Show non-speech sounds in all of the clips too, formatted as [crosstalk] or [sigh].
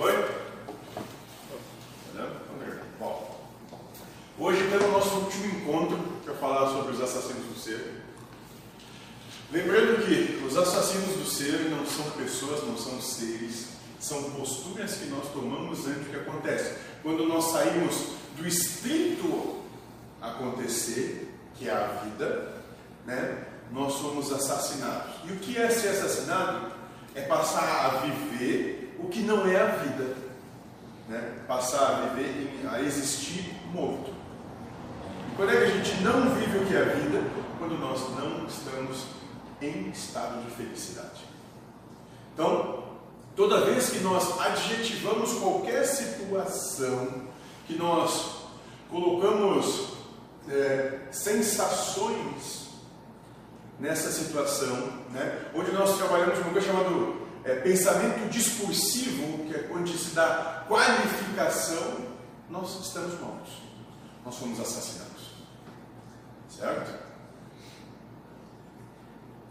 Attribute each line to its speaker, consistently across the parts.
Speaker 1: Oi? Tá Bom, hoje temos o nosso último encontro para falar sobre os assassinos do ser. Lembrando que os assassinos do ser não são pessoas, não são seres, são posturas que nós tomamos antes do que acontece. Quando nós saímos do estrito acontecer, que é a vida, né, nós somos assassinados. E o que é ser assassinado? É passar a viver o que não é a vida. Né? Passar a viver, a existir morto. E quando é que a gente não vive o que é a vida? Quando nós não estamos em estado de felicidade. Então, toda vez que nós adjetivamos qualquer situação, que nós colocamos é, sensações nessa situação, né? onde nós trabalhamos com uma coisa chamada é, pensamento discursivo, que é onde se dá qualificação, nós estamos mortos, nós fomos assassinados. Certo?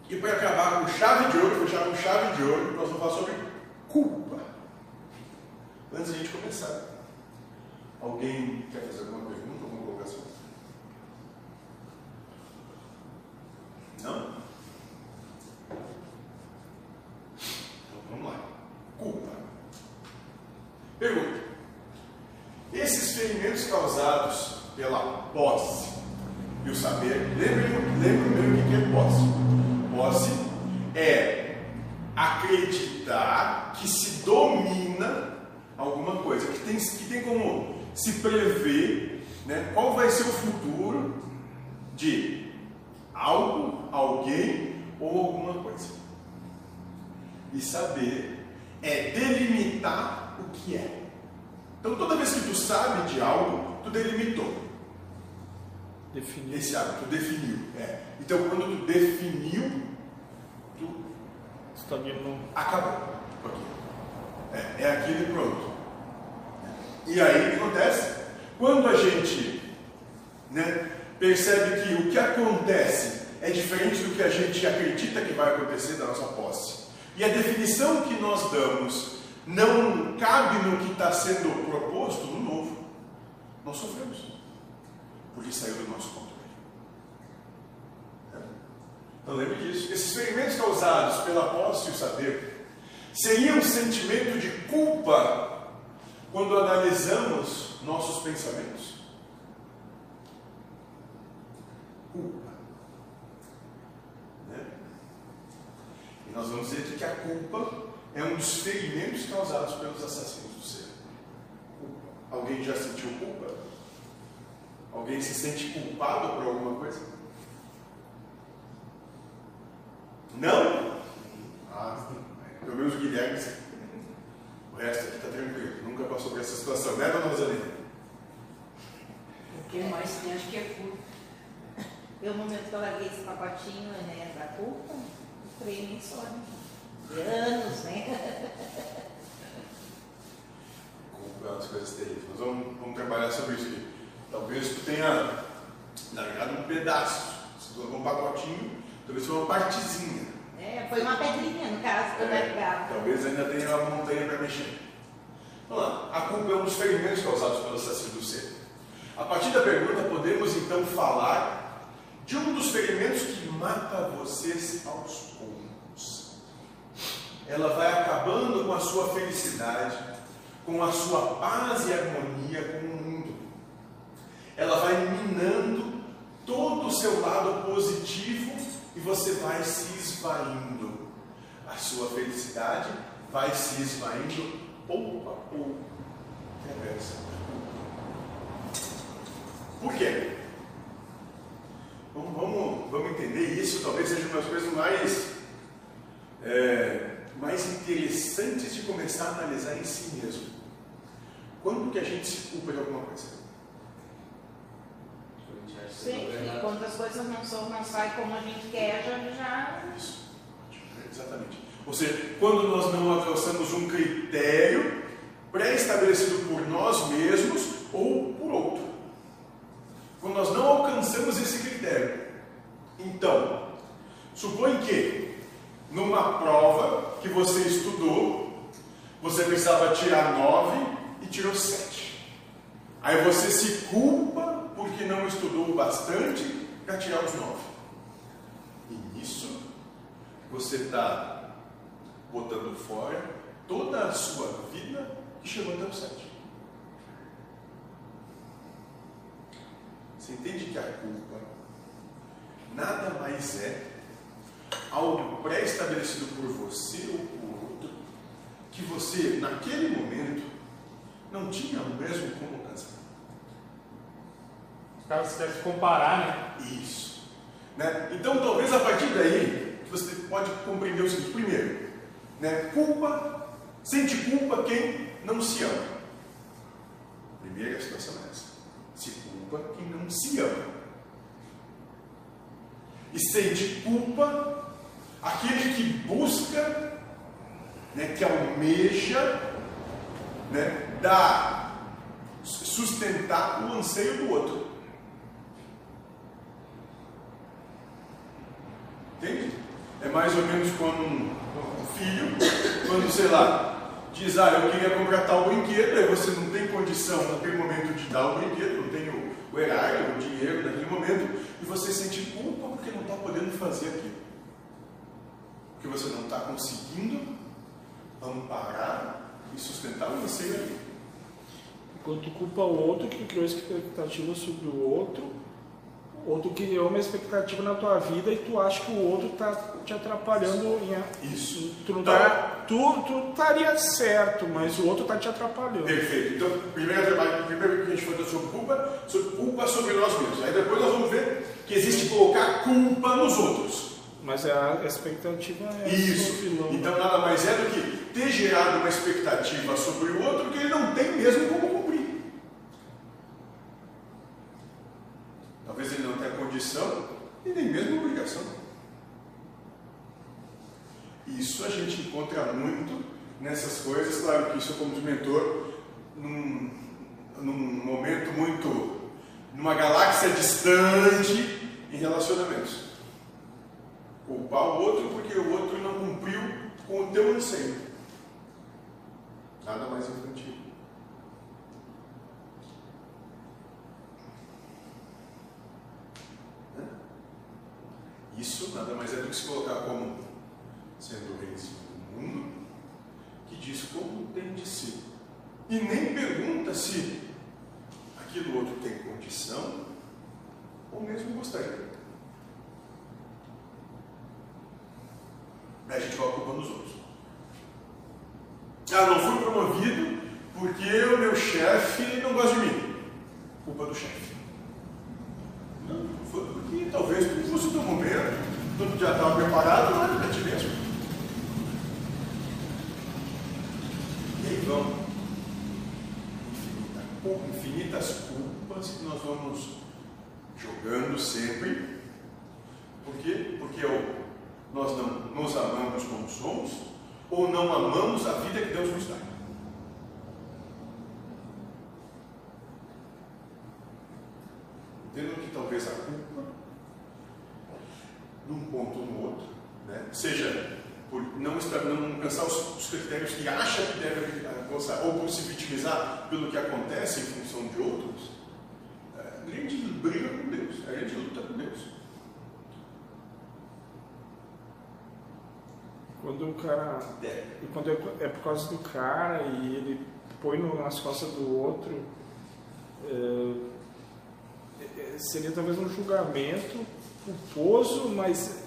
Speaker 1: E para acabar com chave de ouro, fechar com chave de ouro, nós vamos falar sobre culpa. Antes de a gente começar, alguém quer fazer alguma pergunta, alguma colocação? Não? Então vamos lá. Culpa. Pergunta. Esses ferimentos causados pela posse e o saber, lembrem, lembrem o que é posse. Posse é acreditar que se domina alguma coisa, que tem, que tem como se prever né, qual vai ser o futuro de algo, alguém ou alguma coisa. E saber é delimitar o que é. Então toda vez que tu sabe de algo, tu delimitou.
Speaker 2: Definiu.
Speaker 1: Esse algo, tu definiu. É. Então quando tu definiu, tu
Speaker 2: Estagnou.
Speaker 1: acabou. É, é aquilo e pronto. E aí o que acontece? Quando a gente né, percebe que o que acontece é diferente do que a gente acredita que vai acontecer da nossa posse, e a definição que nós damos não cabe no que está sendo proposto no novo, nós sofremos, porque saiu do nosso controle. Então lembre disso. Esses ferimentos causados pela posse e o saber seriam um sentimento de culpa quando analisamos nossos pensamentos? Culpa. Né? E nós vamos dizer que a culpa é um dos ferimentos causados pelos assassinos do ser. Alguém já sentiu culpa? Alguém se sente culpado por alguma coisa? Não? Ah, pelo menos o Guilherme, o resto aqui está tranquilo, nunca passou por essa situação, né, dona Rosalina?
Speaker 3: O que mais tem, acho que é culpa. Eu, no momento que eu larguei esse pacotinho né, da culpa, o trem nem né? De anos, né?
Speaker 1: Uma das coisas terríveis. Nós vamos, vamos trabalhar sobre isso aqui. Talvez tu tenha largado um pedaço, se tu largou um pacotinho, talvez foi uma partezinha.
Speaker 3: É, foi uma pedrinha, no caso, que eu
Speaker 1: É,
Speaker 3: largava.
Speaker 1: talvez ainda tenha uma montanha para mexer. Vamos lá. A culpa é um dos ferimentos causados pelo assassino do ser. A partir da pergunta, podemos então falar de um dos ferimentos que mata vocês aos poucos. Ela vai acabando com a sua felicidade, com a sua paz e harmonia com o mundo. Ela vai minando todo o seu lado positivo e você vai se esvaindo. A sua felicidade vai se esvaindo pouco a pouco. Por quê? Vamos, vamos, vamos entender isso, talvez seja uma das coisas mais, é, mais interessantes de começar a analisar em si mesmo. Quando que a gente se culpa de alguma coisa?
Speaker 3: Sim, quando as coisas não, são, não saem como a gente quer, já. já...
Speaker 1: Isso. Exatamente. Ou seja, quando nós não alcançamos um critério pré-estabelecido por nós mesmos ou por outro. Quando nós não alcançamos esse critério. Então, supõe que numa prova que você estudou, você precisava tirar 9 e tirou 7. Aí você se culpa porque não estudou bastante para tirar os 9. E nisso você está botando fora toda a sua vida que chegou até o 7. Você entende que a culpa nada mais é algo pré-estabelecido por você ou por outro, que você, naquele momento, não tinha o mesmo como alcançar.
Speaker 2: Caso você deve comparar, né?
Speaker 1: Isso. Né? Então, talvez a partir daí, você pode compreender o seguinte: primeiro, né? culpa, sente culpa quem não se ama. Primeira situação é essa. Se culpa quem não se ama. E sente culpa aquele que busca, né, que almeja, né, dar, sustentar o anseio do outro. Entende? É mais ou menos quando um, filho, quando sei lá, diz, ah, eu queria comprar tal brinquedo, aí você não tem condição naquele momento de dar o brinquedo, não tem o, o erário, o dinheiro naquele momento, e você sente culpa porque não está podendo fazer aquilo. Porque você não está conseguindo amparar e sustentar anseio ali.
Speaker 2: Tu culpa o outro que criou expectativa sobre o outro, ou tu criou uma expectativa na tua vida e tu acha que o outro está te atrapalhando em
Speaker 1: Isso.
Speaker 2: tu não
Speaker 1: Então-
Speaker 2: tá, tu, tu estaria certo, mas o outro está te atrapalhando.
Speaker 1: Perfeito. Então, primeiro, primeiro que a gente falou sobre culpa, sobre culpa sobre nós mesmos. Aí depois nós vamos ver que existe colocar culpa nos outros.
Speaker 2: Mas a expectativa é
Speaker 1: Isso.
Speaker 2: o vilão.
Speaker 1: Então nada mais é do que ter gerado uma expectativa sobre o outro que ele não tem mesmo como Talvez ele não tenha condição e nem mesmo obrigação. Isso a gente encontra muito nessas coisas, claro que isso como mentor, num, num momento muito, numa galáxia distante em relacionamentos culpar o outro porque o outro não cumpriu com o teu anseio. Nada mais infantil. Isso nada mais é do que se colocar como sendo o reizinho do mundo que diz como tem de ser. E nem pergunta se aquilo outro tem condição ou mesmo gostaria. A gente a culpa nos outros. Ah, não fui promovido porque o meu chefe não gosta de mim. Culpa do chefe. Foi porque talvez o teu momento, tu já estava preparado, não era para ti mesmo. E aí vão infinita- infinitas culpas que nós vamos jogando sempre. Por quê? Porque é nós não nos amamos como somos ou não amamos a vida que Deus nos dá. Entendam que talvez a culpa, num ponto ou no outro, né, seja por não, estar, não alcançar os, os critérios que acha que deve alcançar, ou por se vitimizar pelo que acontece em função de outros, é, a gente briga com Deus, a gente luta com Deus.
Speaker 2: Quando o cara.
Speaker 1: É.
Speaker 2: E quando é, é por causa do cara e ele põe nas costas do outro, é, seria talvez um julgamento culposo, mas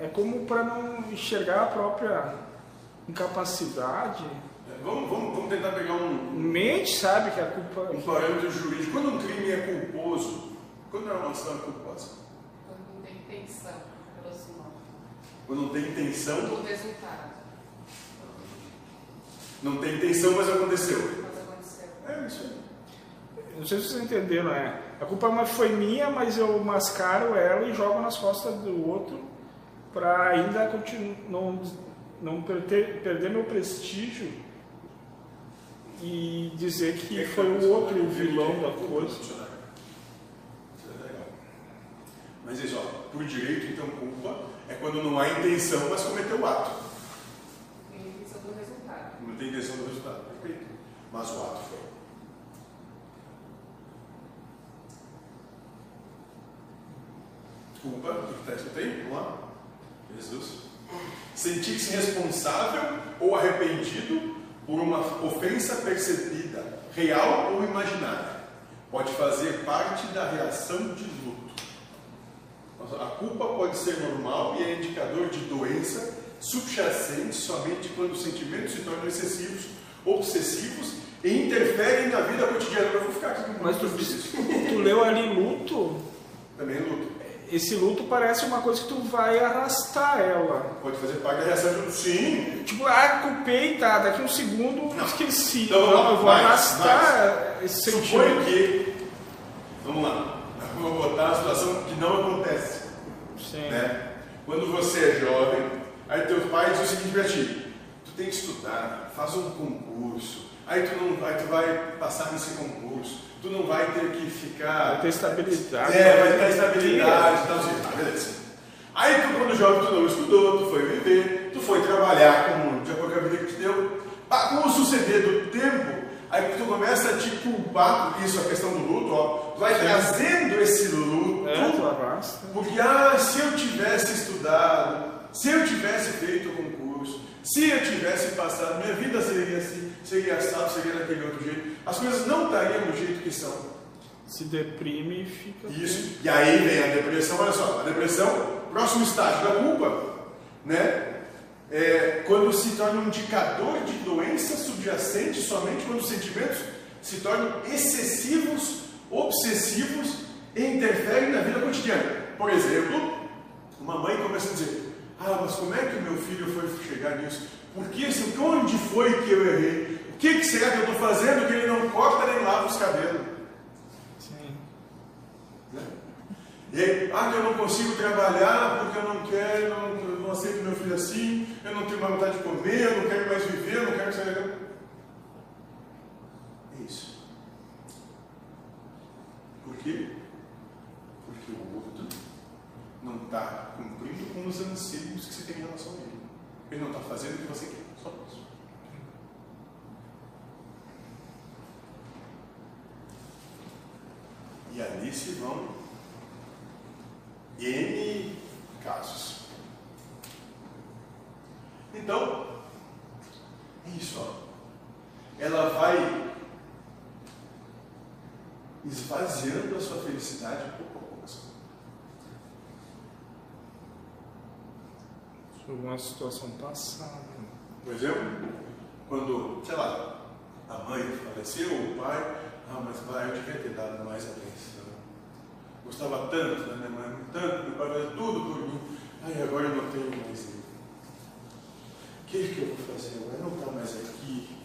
Speaker 2: é como para não enxergar a própria incapacidade.
Speaker 1: É, Vamos, vamos, vamos tentar pegar um,
Speaker 2: Mente sabe que a culpa.
Speaker 1: um parâmetro jurídico. Quando um crime é culposo, quando é uma ação culposa?
Speaker 4: Quando não tem intenção
Speaker 1: Quando não tem intenção,
Speaker 4: do resultado.
Speaker 1: não tem intenção, mas aconteceu.
Speaker 4: Mas aconteceu.
Speaker 1: É isso aí.
Speaker 2: Não sei se vocês entenderam, né? A culpa mas foi minha, mas eu mascaro ela e jogo nas costas do outro para ainda não, não perder, perder meu prestígio e dizer que foi o outro o vilão da coisa.
Speaker 1: Isso é legal. Mas isso, ó, por direito, então, culpa é quando não há intenção, mas cometeu o ato.
Speaker 4: Tem intenção do resultado.
Speaker 1: Não tem intenção do resultado. Perfeito. Mas o ato foi. Culpa, o que está escrito aí? Vamos lá. Jesus. Sentir-se responsável ou arrependido por uma ofensa percebida, real ou imaginária, pode fazer parte da reação de luto. A culpa pode ser normal e é indicador de doença subjacente somente quando os sentimentos se tornam excessivos, obsessivos e interferem na vida cotidiana. Eu vou ficar aqui
Speaker 2: Mas tu, tu leu ali luto,
Speaker 1: Também é luto.
Speaker 2: Esse luto parece uma coisa que tu vai arrastar ela.
Speaker 1: Pode fazer parte da reação de luto. Sim.
Speaker 2: Tipo, ah, culpei, tá, daqui um segundo
Speaker 1: Não.
Speaker 2: esqueci.
Speaker 1: Então,
Speaker 2: Não, eu vou
Speaker 1: mais,
Speaker 2: arrastar esse
Speaker 1: Suponho
Speaker 2: sentimento.
Speaker 1: que. Vamos lá. Eu vou botar a situação que não acontece.
Speaker 2: Sim.
Speaker 1: né? Quando você é jovem, aí teu pai diz o seguinte pra ti, tu tem que estudar, faz um concurso, aí tu, não, aí tu vai passar nesse concurso, tu não vai ter que ficar...
Speaker 2: Vai ter estabilidade.
Speaker 1: É, vai ter estabilidade e tal, assim, tá, beleza. Aí tu, quando jovem, tu não estudou, tu foi viver, tu foi trabalhar como, de acordo com a vida que te deu. Com o suceder do tempo, aí tu começa a te culpar, isso a questão do luto, ó, tu vai trazendo esse luto
Speaker 2: É,
Speaker 1: porque, ah, se eu tivesse estudado, se eu tivesse feito o concurso, se eu tivesse passado, minha vida seria assim, seria assado, seria daquele outro jeito. As coisas não estariam do jeito que são.
Speaker 2: Se deprime e fica.
Speaker 1: Isso. E aí vem a depressão, olha só, a depressão, próximo estágio da culpa, né? É quando se torna um indicador de doença subjacente somente quando os sentimentos se tornam excessivos, obsessivos e interferem na vida cotidiana. Por exemplo, uma mãe começa a dizer: Ah, mas como é que o meu filho foi chegar nisso? Por que, isso? onde foi que eu errei? O que, que será que eu estou fazendo que ele não corta nem lava os cabelos?
Speaker 2: Sim.
Speaker 1: Né? E aí, ah, que eu não consigo trabalhar porque eu não quero, eu não, não aceito meu filho assim, eu não tenho mais vontade de comer, eu não quero mais viver, eu não quero sair. É isso. Por quê? Porque o outro não está cumprindo com os anseios que você tem em relação a ele. Ele não está fazendo o que você quer. Só isso. E ali se vão N casos. Então, é isso. Ó. Ela vai esvaziando a sua felicidade pouco a pouco.
Speaker 2: Sobre uma situação passada.
Speaker 1: Por exemplo, quando, sei lá, a mãe faleceu, o pai, ah, mas pai, eu devia ter dado mais atenção. Gostava tanto da minha mãe, tanto, meu pai fazia tudo por mim. Ai, agora eu não tenho mais ele. O que, que eu vou fazer agora? Não está mais aqui.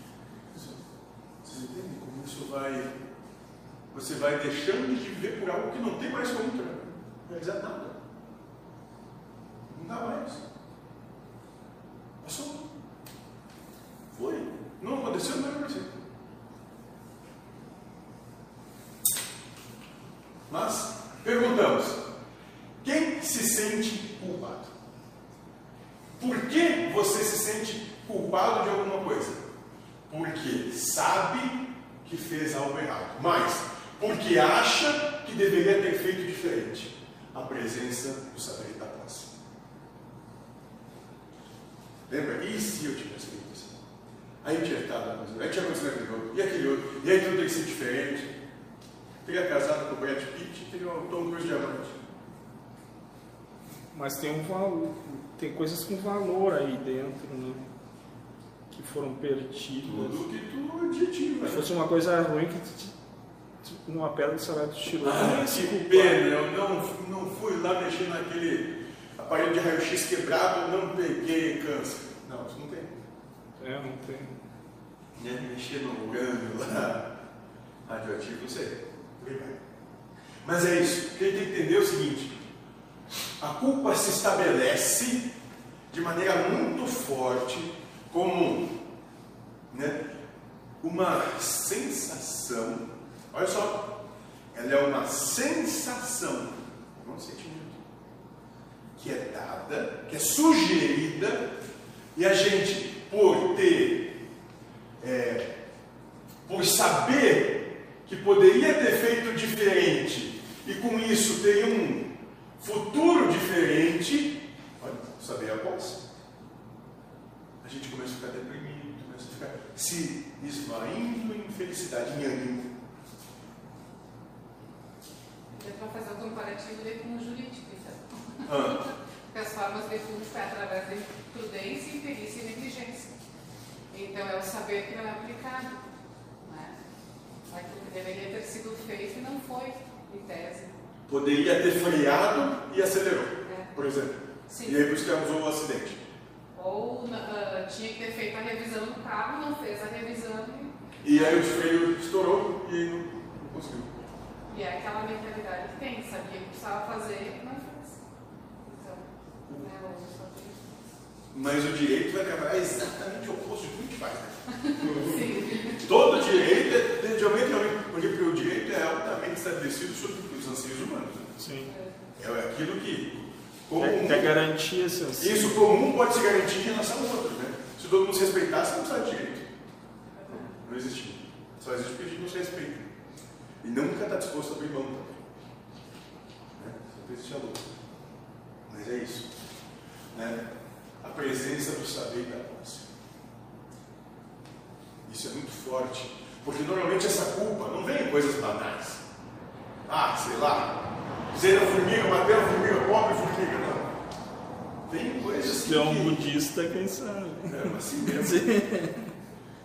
Speaker 1: Vocês entendem como isso vai. Você vai deixando de viver por algo que não tem mais como realizar nada. Não dá mais. Passou. Foi. Não aconteceu, não vai acontecer. Mas, perguntamos: quem se sente culpado? Por que você se sente culpado de alguma coisa? Porque sabe que fez algo errado, mas porque acha que deveria ter feito diferente. A presença do saber da posse. Lembra? E se eu tivesse feito assim? Aí tinha estado coisa, aí tinha acontecido aquele outro, e aquele outro, e aí tudo tem que ser diferente. Teria casado com o Brad Pitt teria um Tom Cruise diamante.
Speaker 2: Mas tem um valor. Tem coisas com valor aí dentro, né? Que foram perdidas.
Speaker 1: Tudo que tu adjetiva.
Speaker 2: Se fosse uma coisa ruim que tu, uma pedra de salário tu tirou.
Speaker 1: Ah,
Speaker 2: né?
Speaker 1: Que
Speaker 2: culpar.
Speaker 1: pena, eu não, não fui lá mexer naquele aparelho de raio-x quebrado, não peguei câncer. Não, isso não tem.
Speaker 2: É, não tem.
Speaker 1: Né? Mexer no gânglio lá, radioativo, não sei. Mas é isso. O que a gente tem que entender é o seguinte: a culpa se estabelece de maneira muito forte como né, uma sensação. Olha só, ela é uma sensação, não um sentimento, que é dada, que é sugerida, e a gente, por ter é, por saber que poderia ter feito diferente e com isso ter um futuro diferente, olha, saber a posse. A gente começa a ficar deprimido, começa a ficar se esvaindo em felicidade, em ânimo.
Speaker 4: Dá para fazer um comparativo daí com o jurídico, então.
Speaker 1: Ah, [laughs]
Speaker 4: Porque as formas de fundo foi através de prudência, imperícia e negligência. Então é o saber que não é aplicado. Né? Aquilo que deveria ter sido feito não foi, em tese.
Speaker 1: poderia ter freado e acelerou,
Speaker 4: né?
Speaker 1: por exemplo.
Speaker 4: Sim.
Speaker 1: E aí causou o acidente.
Speaker 4: Ou ah, tinha que ter feito a revisão do carro, não fez a revisão e,
Speaker 1: E aí o freio estourou e não, não conseguiu.
Speaker 4: e é aquela mentalidade que tem, sabia que precisava fazer e não fez. Então, né, hoje só tem.
Speaker 1: Mas o direito vai trabalhar exatamente o oposto de tudo que faz. Né? [laughs]
Speaker 4: Sim.
Speaker 1: Todo direito é definitivamente realmente, porque, porque o direito é altamente estabelecido sobre os anseios humanos. né?
Speaker 2: Sim.
Speaker 1: É aquilo que, como
Speaker 2: Tem,
Speaker 1: um,
Speaker 2: tem garantia, assim.
Speaker 1: isso comum pode se garantir em relação ao outro. Né? Se todo mundo se respeitasse, não precisava de direito. Não existia. Só existe porque a gente não se respeita. E nunca está disposto a abrir mão também. Né? Sempre existe a luta. Mas é isso. Né? A presença do saber e da posse. Isso é muito forte. Porque normalmente essa culpa não vem em coisas banais. Ah, sei lá. Dizer a formiga, matei a formiga, pobre formiga. Não. Vem em coisas
Speaker 2: Se é um budista, quem sabe?
Speaker 1: é, assim mesmo. [laughs]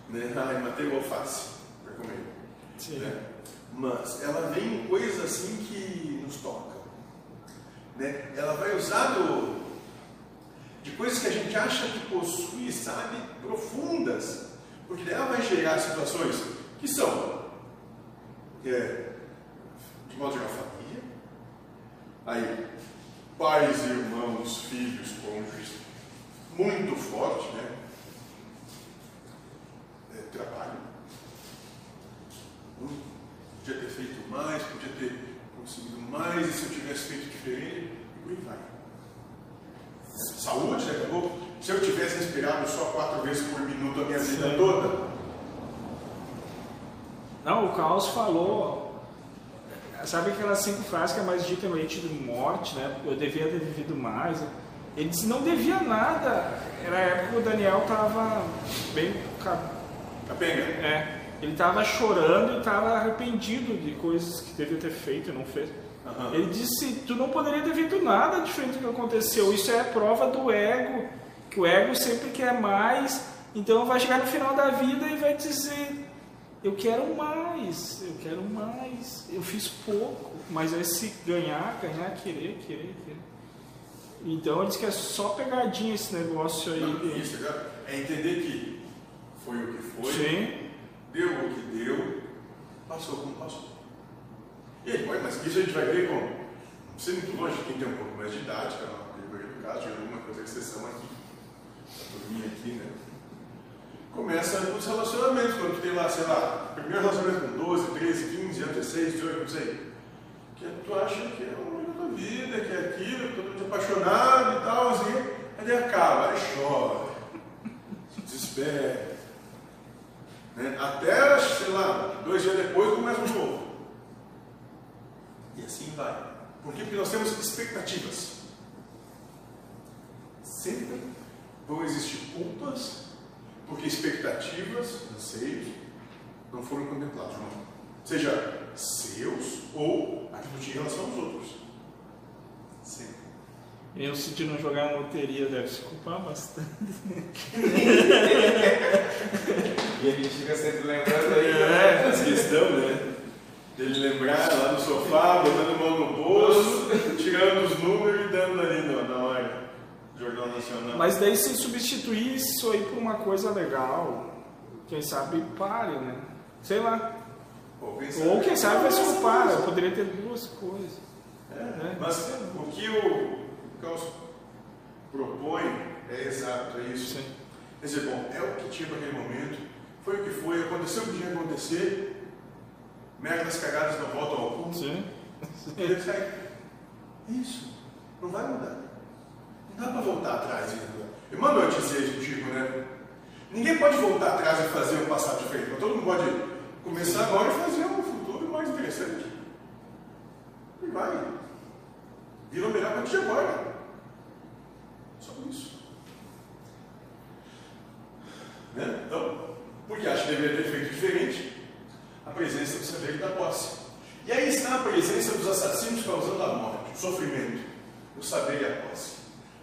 Speaker 1: Né? Ai, matei o alface para comer.
Speaker 2: Sim.
Speaker 1: Né? Mas ela vem em coisas assim que nos tocam. Né? Ela vai usar do- de coisas que a gente acha que possui, sabe, profundas. Porque ela vai gerar situações que são, é, de modo geral, família. Aí, pais, irmãos, filhos, cônjuges, muito forte, né? É, trabalho. Hum, Podia ter feito mais, podia ter conseguido mais, e se eu tivesse feito diferente, e aí vai. Saúde, daqui a pouco, se eu tivesse respirado só quatro vezes por minuto a minha vida toda,
Speaker 2: Não, o Caos falou. Sabe aquelas cinco frases que é mais dita no leite de morte, né? Eu devia ter vivido mais. Ele disse não devia nada. Era a época que o Daniel estava bem. ca-
Speaker 1: capenga.
Speaker 2: É, ele estava chorando e estava arrependido de coisas que devia ter feito e não fez.
Speaker 1: Aham.
Speaker 2: Ele disse: Tu não poderia ter feito nada diferente do que aconteceu. Isso é a prova do ego, que o ego sempre quer mais. Então vai chegar no final da vida e vai dizer: Eu quero mais, eu quero mais. Eu fiz pouco, mas esse ganhar, ganhar, querer, querer, querer. Então ele disse que é só pegadinha esse negócio aí.
Speaker 1: Não, isso agora é entender que foi o que foi,
Speaker 2: Sim,
Speaker 1: deu o que deu, passou como passou. E aí, mas isso a gente vai ver como, não sei muito longe, quem tem um pouco mais de idade, que é uma categoria do caso, de alguma coisa exceção aqui, a turminha aqui, né? Começa nos relacionamentos, quando tu tem lá, sei lá, primeiro relacionamento com 12, 13, 15 anos, 16, 18, não sei. Que tu acha que é o homem da vida, que é aquilo, que todo mundo é apaixonado e tal, assim, aí acaba, aí chora, se desespera. Né? Até, sei lá, dois dias depois começa um novo. E assim vai. Por quê? Porque nós temos expectativas. Sempre vão existir culpas, porque expectativas, anseios, não foram contemplados, não. Seja seus ou aquilo que tinha em relação aos outros. Sempre.
Speaker 2: eu se de não jogar na loteria deve se culpar bastante.
Speaker 5: E a gente fica sempre lembrando aí.
Speaker 1: É, essa questão, né? Dele lembrar lá no sofá, botando a mão no bolso, tirando os números e dando ali na, na hora. Jornal Nacional.
Speaker 2: Mas daí se substituir isso aí por uma coisa legal, quem sabe pare, né? Sei lá.
Speaker 1: Ou, pensar
Speaker 2: Ou quem
Speaker 1: que
Speaker 2: sabe vai se eu poderia ter duas coisas.
Speaker 1: É,
Speaker 2: né?
Speaker 1: Mas o que o Caos propõe é exato, é isso.
Speaker 2: Sim.
Speaker 1: Quer dizer, bom, é o que tinha naquele momento, foi o que foi, aconteceu o que tinha que acontecer, merdas cagadas não voltam ao cu.
Speaker 2: Sim.
Speaker 1: Ele sai. Isso, não vai mudar. Não dá para voltar atrás. mando eu dizer isso contigo, né? Ninguém pode voltar atrás e fazer um passado diferente, mas todo mundo pode começar agora e fazer um futuro mais interessante. E vai. Vira o melhor partir de agora. Só isso. Né? Então, porque acho que deveria ter feito diferente a presença do saber da posse. E aí está a presença dos assassinos causando a morte, o sofrimento, o saber e a posse.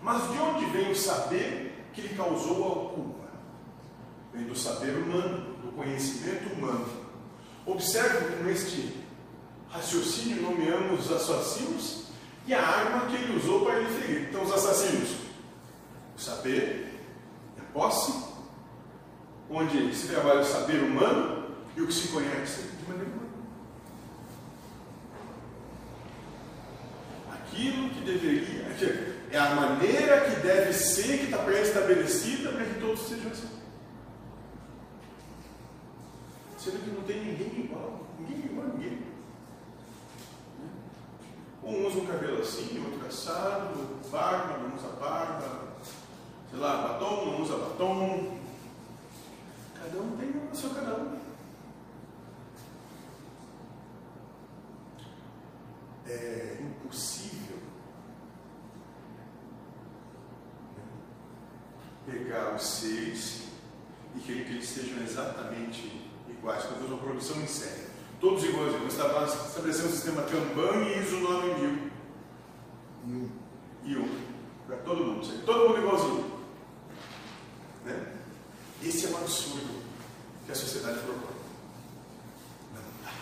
Speaker 1: Mas de onde vem o saber que lhe causou a culpa? Vem do saber humano, do conhecimento humano. Observe como este raciocínio nomeamos os assassinos e a arma que ele usou para lhe ferir. Então, os assassinos, o saber, a posse, onde se trabalha o saber humano e o que se conhece de maneira humana. Aquilo que deveria, é a maneira que deve ser, que está pré-estabelecida para que todos sejam assim. Sendo que não tem ninguém igual, ninguém igual a ninguém. Um usa um cabelo assim, outro assado, barba, não usa barba, sei lá, batom, não usa batom. Cada um tem o seu cada um. É impossível pegar os seres e que eles sejam exatamente iguais, como uma produção em série. Todos iguais. Você estava estabelecendo um sistema Kanban e ISO 9000. E um. Para todo mundo. Todo mundo igualzinho. Né? Esse é um absurdo que a sociedade propõe. Não dá.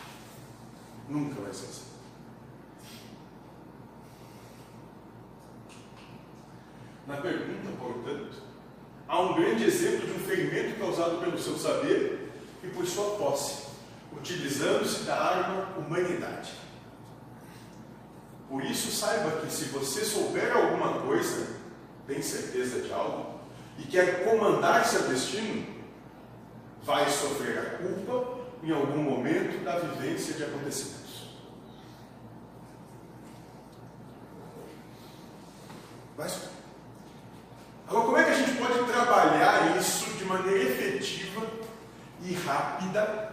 Speaker 1: Nunca vai ser assim. Na pergunta, portanto, há um grande exemplo de um ferimento causado pelo seu saber e por sua posse, utilizando-se da arma humanidade. Por isso, saiba que se você souber alguma coisa, tem certeza de algo, e quer comandar seu destino, vai sofrer a culpa em algum momento da vivência de acontecimentos. Vai sofrer. Agora, como é que a gente pode trabalhar isso de maneira efetiva e rápida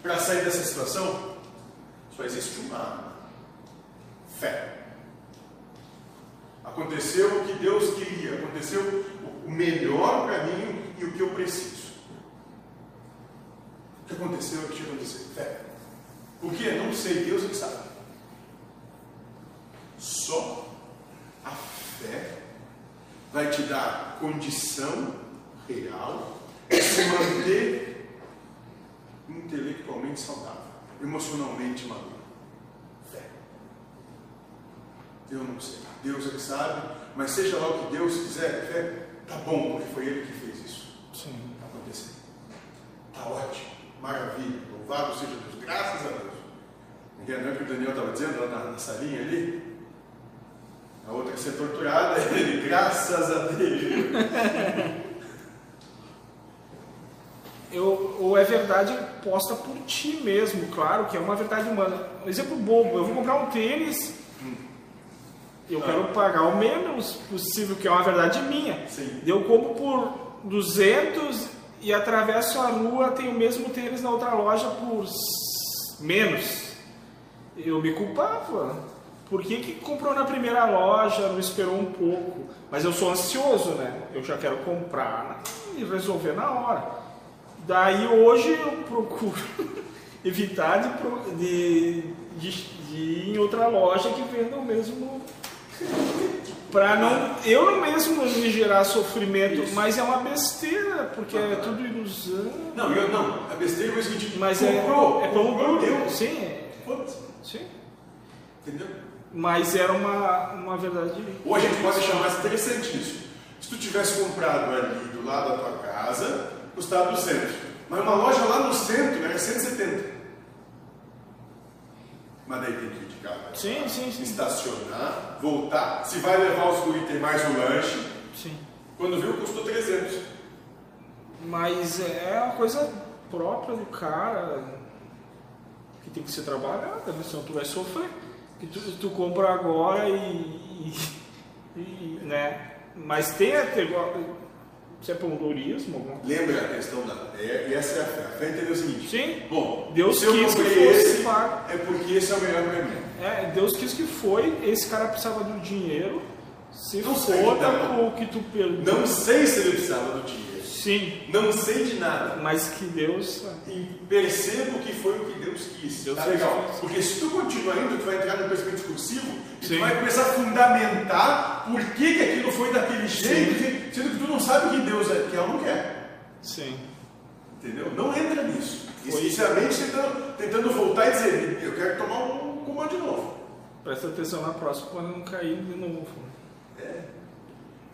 Speaker 1: para sair dessa situação? Só existe uma arma: fé. Aconteceu o que Deus queria, aconteceu o melhor para mim e o que eu preciso. O que aconteceu, o que tinha acontecido? Fé. Por quê? Não sei, Deus é que sabe. Só a fé vai te dar condição real de se manter intelectualmente saudável, emocionalmente maduro. Fé. Eu não sei. Deus é que sabe, mas seja lá o que Deus quiser, fé, tá bom, porque foi Ele que fez isso.
Speaker 2: Sim.
Speaker 1: Acontecer. Tá ótimo, maravilha, louvado seja Deus, graças a Deus. Não é o que o Daniel estava dizendo lá na, na salinha ali? A outra que ser torturada, ele, [laughs] graças a Deus.
Speaker 2: Eu, ou é verdade posta por ti mesmo, claro que é uma verdade humana. Um exemplo bobo, eu vou comprar um tênis, eu quero pagar o menos possível, que é uma verdade minha.
Speaker 1: Sim.
Speaker 2: Eu compro por 200 e atravesso a rua, tenho o mesmo tênis na outra loja por menos. Eu me culpava. Por que, que comprou na primeira loja, não esperou um pouco? Mas eu sou ansioso, né? Eu já quero comprar e resolver na hora. Daí hoje eu procuro [laughs] evitar de, de, de, de ir em outra loja que venda o mesmo. Pra não, eu não mesmo me gerar sofrimento,
Speaker 1: Isso.
Speaker 2: mas é uma besteira, porque é
Speaker 1: Aham.
Speaker 2: tudo ilusão.
Speaker 1: Não, eu não. A besteira é o seguinte:
Speaker 2: Mas é,
Speaker 1: comprou,
Speaker 2: é como
Speaker 1: comprou,
Speaker 2: deu. Sim, é-
Speaker 1: Foda-se.
Speaker 2: sim.
Speaker 1: Entendeu?
Speaker 2: Mas era uma, uma verdade.
Speaker 1: Ou a gente pode chamar mais interessante isso. Se tu tivesse comprado ali do lado da tua casa, custava 200. Mas uma loja lá no centro era 170. Mas daí tem que ir de carro.
Speaker 2: Sim, sim, sim.
Speaker 1: Estacionar, voltar. Se vai levar os guri, tem mais o lanche.
Speaker 2: Sim.
Speaker 1: Quando viu, custou 300.
Speaker 2: Mas é uma coisa própria do cara que tem que ser trabalhada, né? senão tu vai sofrer. Que tu, tu compra agora e, e- e, né? Mas tem até igual- se é pondorismo, alguma coisa.
Speaker 1: Lembra a questão da fé? E essa é a fé. A fé entendeu o seguinte:
Speaker 2: Sim,
Speaker 1: bom,
Speaker 2: Deus
Speaker 1: se eu
Speaker 2: quis que
Speaker 1: esse,
Speaker 2: pago.
Speaker 1: é porque esse é o melhor para mim.
Speaker 2: É, Deus quis que foi, esse cara precisava do dinheiro, se
Speaker 1: Não
Speaker 2: foda
Speaker 1: não.
Speaker 2: com o que tu perdeu.
Speaker 1: Não sei se ele precisava do dinheiro.
Speaker 2: Sim,
Speaker 1: Não sei de nada.
Speaker 2: mas que Deus.
Speaker 1: E percebo que foi o que Deus quis.
Speaker 2: Deus
Speaker 1: tá legal. Porque se tu continuar indo, tu vai entrar no pensamento discursivo e
Speaker 2: Sim.
Speaker 1: tu vai começar a fundamentar por que, que aquilo foi daquele jeito, sendo que tu não sabe o que Deus é, quer ou não quer.
Speaker 2: Sim.
Speaker 1: Entendeu? Não entra nisso.
Speaker 2: Foi.
Speaker 1: Sinceramente, tentando, tentando voltar e dizer, eu quero tomar um comando de novo.
Speaker 2: Presta atenção na próxima para não cair de novo.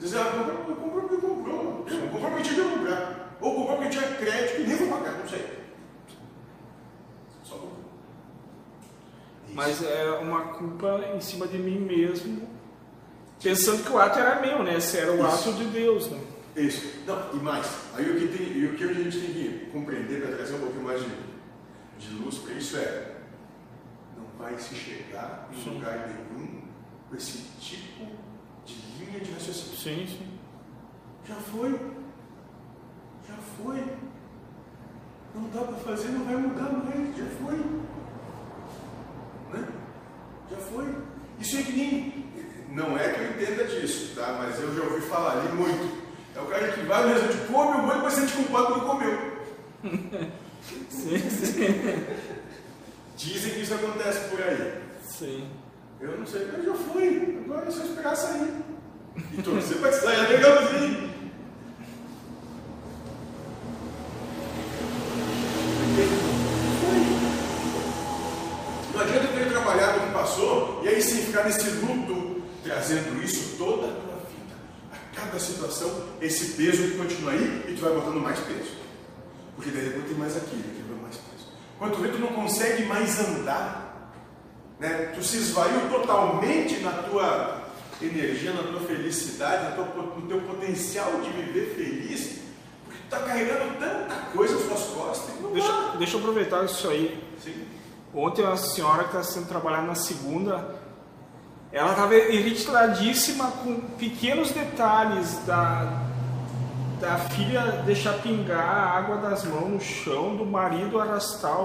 Speaker 1: Dizer, ah, comprou, comprou, comprou, comprou. Eu comprometi de eu comprar. Ou comprou porque tinha crédito e nem vou pagar, não sei. Só comprou.
Speaker 2: Mas é uma culpa em cima de mim mesmo, pensando que o ato era meu, né? Se era o
Speaker 1: Isso.
Speaker 2: ato de Deus, né?
Speaker 1: Isso. Não, e mais. Aí o que, tem, o que a gente tem que compreender para trazer um pouquinho mais de, de luz para isso é não vai se chegar em
Speaker 2: Sim.
Speaker 1: lugar nenhum com esse tipo de linha de raciocínio.
Speaker 2: Sim, sim.
Speaker 1: Já foi. Já foi. Não dá para fazer, não vai mudar mais. Já foi. Né? Já foi. Isso é que nem. Não é que eu entenda disso, tá? Mas eu já ouvi falar ali muito. É o cara que vai no restaurante, come o molho, mas sente culpado quando comeu. [laughs]
Speaker 2: Sim, sim.
Speaker 1: Dizem que isso acontece por aí.
Speaker 2: Sim.
Speaker 1: Eu não sei, mas já fui. Agora é só esperar sair. E torcer para que saia legalzinho. Não adianta ter trabalhado que passou e aí sim ficar nesse luto, trazendo isso toda a tua vida. A cada situação, esse peso que continua aí e tu vai botando mais peso. Porque daí depois tem mais aquilo, aquilo vai mais peso. Quando tu vê, tu não consegue mais andar. Né? Tu se esvaiu totalmente na tua energia, na tua felicidade, no teu potencial de viver feliz, porque tu está carregando tanta coisa nas tuas costas.
Speaker 2: Deixa, deixa eu aproveitar isso aí.
Speaker 1: Sim.
Speaker 2: Ontem uma senhora que está sendo trabalhada na segunda, ela estava irritadíssima com pequenos detalhes da, da filha deixar pingar a água das mãos no chão, do marido arrastar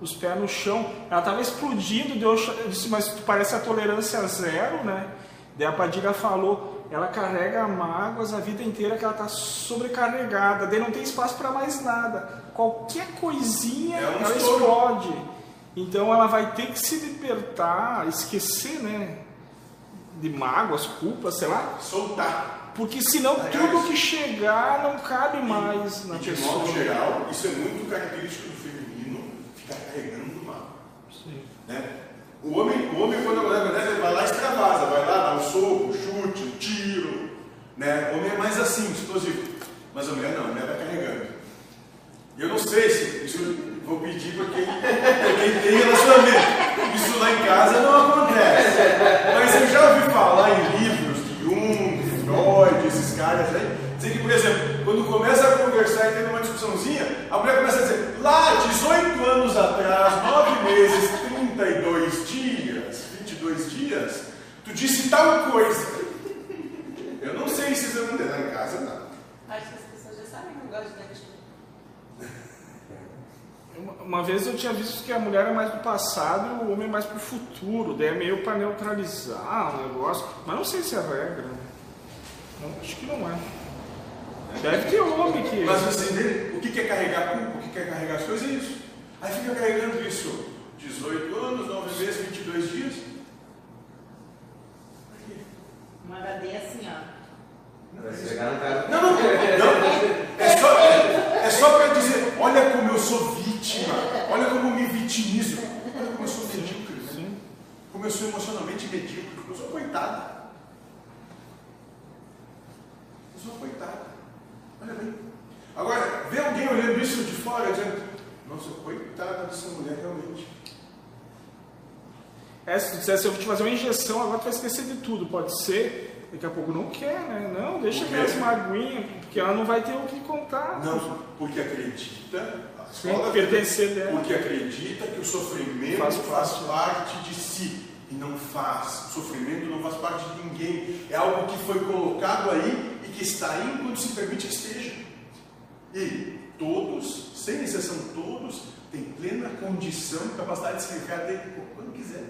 Speaker 2: os pés no chão. Ela estava explodindo, deu, eu disse, mas parece a tolerância zero, né? Daí a Padilha falou, ela carrega mágoas a vida inteira que ela está sobrecarregada, daí não tem espaço para mais nada. Qualquer coisinha
Speaker 1: É um
Speaker 2: ela
Speaker 1: estouro.
Speaker 2: explode. Então ela vai ter que se libertar, esquecer, né? De mágoas, culpas, sei lá.
Speaker 1: Soltar.
Speaker 2: Porque senão
Speaker 1: É
Speaker 2: tudo que chegar não cabe mais na
Speaker 1: E de
Speaker 2: pessoa.
Speaker 1: modo geral, isso é muito característico do feminino, ficar carregando.
Speaker 2: Sim.
Speaker 1: Né? O homem, o homem quando acontece, ele vai lá e extravasa, vai lá, dá um soco, um chute, um tiro. Né? O homem é mais assim, explosivo. Mas a mulher não, a mulher vai carregando. E eu não sei se isso vou pedir para quem, quem tem relacionamento. Isso lá em casa não acontece. Mas eu já ouvi falar em livros de Jung, de Freud, esses caras aí, dizer que, por exemplo, quando começa a conversar e tem uma discussãozinha, a mulher começa a dizer, lá, 18 anos atrás, 9 meses, 32 dias, 22 dias, tu disse tal coisa. Eu não sei se isso acontece lá em casa, não.
Speaker 3: Acho que as pessoas já sabem que eu gosto de dar tiro.
Speaker 2: Uma, vez eu tinha visto que a mulher é mais do passado e o homem é mais pro futuro, daí é meio para neutralizar o negócio, mas não sei se é regra. Não, acho que não é. Deve ter homem que.
Speaker 1: Mas você entende? O que é carregar culpa? O que que é carregar as coisas? É isso. Aí fica carregando isso 18 anos, 9 meses, 22 dias.
Speaker 3: Uma HD assim, ó.
Speaker 5: Vai chegar no cara.
Speaker 1: Não, não, não. É só, é, é só para dizer, olha como eu sou vítima, olha como eu me vitimizo, olha como eu sou medíocre, né?
Speaker 2: Sim.
Speaker 1: como eu sou emocionalmente medíocre, eu sou coitada. Eu sou coitada. Olha bem. Agora, vê alguém olhando isso de fora dizendo, nossa, coitada dessa mulher realmente.
Speaker 2: É, se tu dissesse, eu vou te fazer uma injeção, agora tu vai esquecer de tudo. Pode ser, daqui a pouco não quer, né? Não, deixa
Speaker 1: Por quê?
Speaker 2: aquelas maguinhas, porque ela não vai ter o que contar.
Speaker 1: Não, porque acredita, a
Speaker 2: Sim, pertencer dela.
Speaker 1: porque acredita que o sofrimento
Speaker 2: Faz
Speaker 1: faz,
Speaker 2: parte.
Speaker 1: de si. E não faz. O sofrimento não faz parte de ninguém. É algo que foi colocado aí e que está aí enquanto se permite que esteja. E todos, sem exceção todos, têm plena condição e capacidade de se livrar dele quando quiser.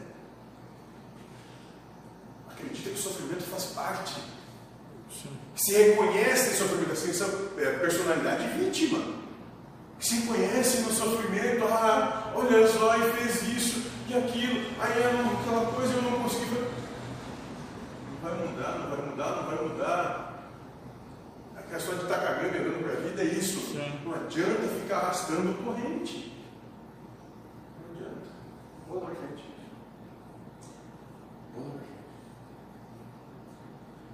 Speaker 1: Acredita que o sofrimento faz parte. Se reconhece em sofrimento, assim, essa é, personalidade vítima. Se conhece no sofrimento, ah, olha só, e fez isso e aquilo, aí aquela coisa eu não consegui. Não vai mudar, não vai mudar, não vai mudar. A questão de estar cagando e andando para a vida é isso.
Speaker 2: Sim.
Speaker 1: Não adianta ficar arrastando corrente. Não adianta. Bola. Bola para frente.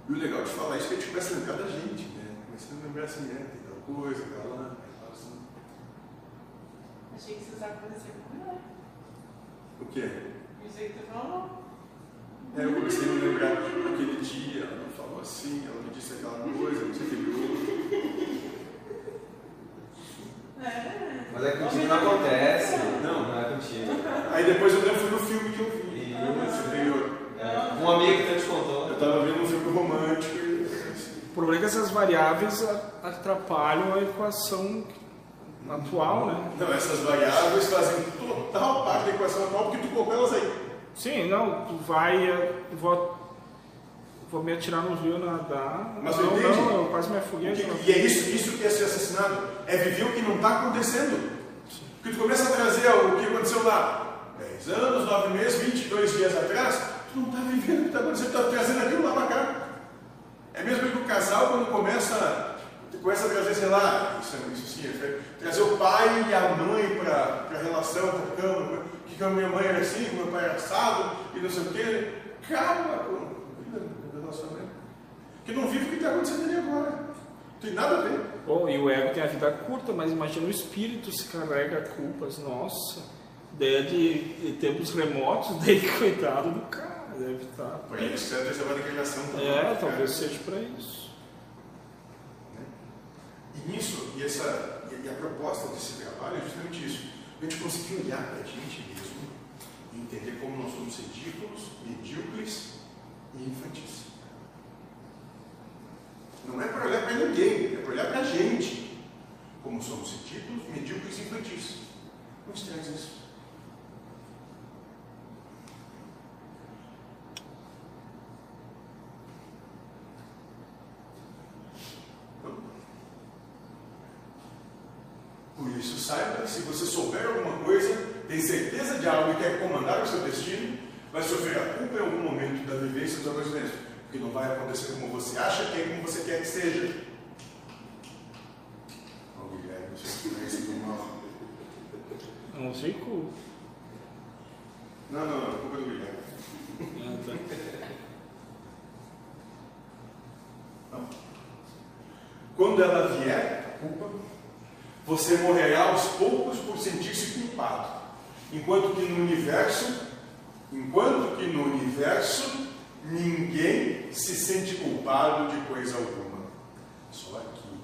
Speaker 1: E o legal de falar isso é que a gente começa a lembrar da gente, né? Começa a lembrar assim, é, tem tal coisa, tal lá, tal assim.
Speaker 4: Achei que você usava dizer como não é.
Speaker 1: O quê?
Speaker 4: O jeito que você falou.
Speaker 1: É, eu comecei a me lembrar aquele dia, ela me falou assim, ela me disse aquela coisa, não sei o que outro.
Speaker 4: É.
Speaker 5: Mas é contigo não acontece.
Speaker 1: Não.
Speaker 5: Não é contigo.
Speaker 1: Aí depois eu foi no filme que eu vi.
Speaker 5: E-
Speaker 1: Esse anterior.
Speaker 5: É, Um amigo que te contou.
Speaker 1: Tava vendo um filme romântico e
Speaker 2: O problema é que essas variáveis atrapalham a equação atual, né?
Speaker 1: Não, essas variáveis fazem total parte da equação atual porque tu colocou elas aí.
Speaker 2: Sim, não, tu vai, eh, vou, vou me atirar no rio nadar.
Speaker 1: Mas
Speaker 2: não,
Speaker 1: entende?
Speaker 2: não, eu quase me afoguei.
Speaker 1: que- E é isso, isso que é ser assassinado. É viver o que não está acontecendo. Porque tu começa a trazer o que aconteceu lá 10 anos, 9 meses, 22 dias atrás, tu não está vivendo o que está acontecendo, tu está trazendo aquilo lá para cá. É mesmo que o casal, quando começa, começa a trazer, sei lá, isso, é- isso sim, é, trazer o pai e a mãe para a relação, para a cama, que a minha mãe era assim, que meu pai era assado, e não sei o quê. Calma com o relacionamento. Que não vive o que está acontecendo ali agora. Não tem nada a ver.
Speaker 2: Bom, e o ego tem a vida curta, mas imagina o espírito se carrega culpas, nossa. Daí de, de tempos remotos, [laughs] daí coitado do cara, deve estar.
Speaker 1: Por isso que você reservar a.
Speaker 2: É, talvez seja para isso.
Speaker 1: E nisso, e, essa, e a proposta desse trabalho é justamente isso. A gente conseguir olhar para a gente mesmo e entender como nós somos ridículos, medíocres e infantis. Não é para olhar para ninguém, é para olhar para a gente. Como somos ridículos, medíocres e infantis. Não estresse isso. Por isso, saiba que se você souber alguma coisa, tem certeza de algo e quer comandar o seu destino, vai sofrer a culpa em algum momento da vivência dos acontecimentos. Porque não vai acontecer como você acha que é como você quer que seja. Ó, Guilherme, se conhece do mal.
Speaker 2: Não sei como.
Speaker 1: Não, não, não, culpa do Guilherme.
Speaker 2: Ah, tá.
Speaker 1: Não. Quando ela vier, a culpa, você morrerá aos poucos por sentir-se culpado. Enquanto que no universo, enquanto que no universo, ninguém se sente culpado de coisa alguma. Só aqui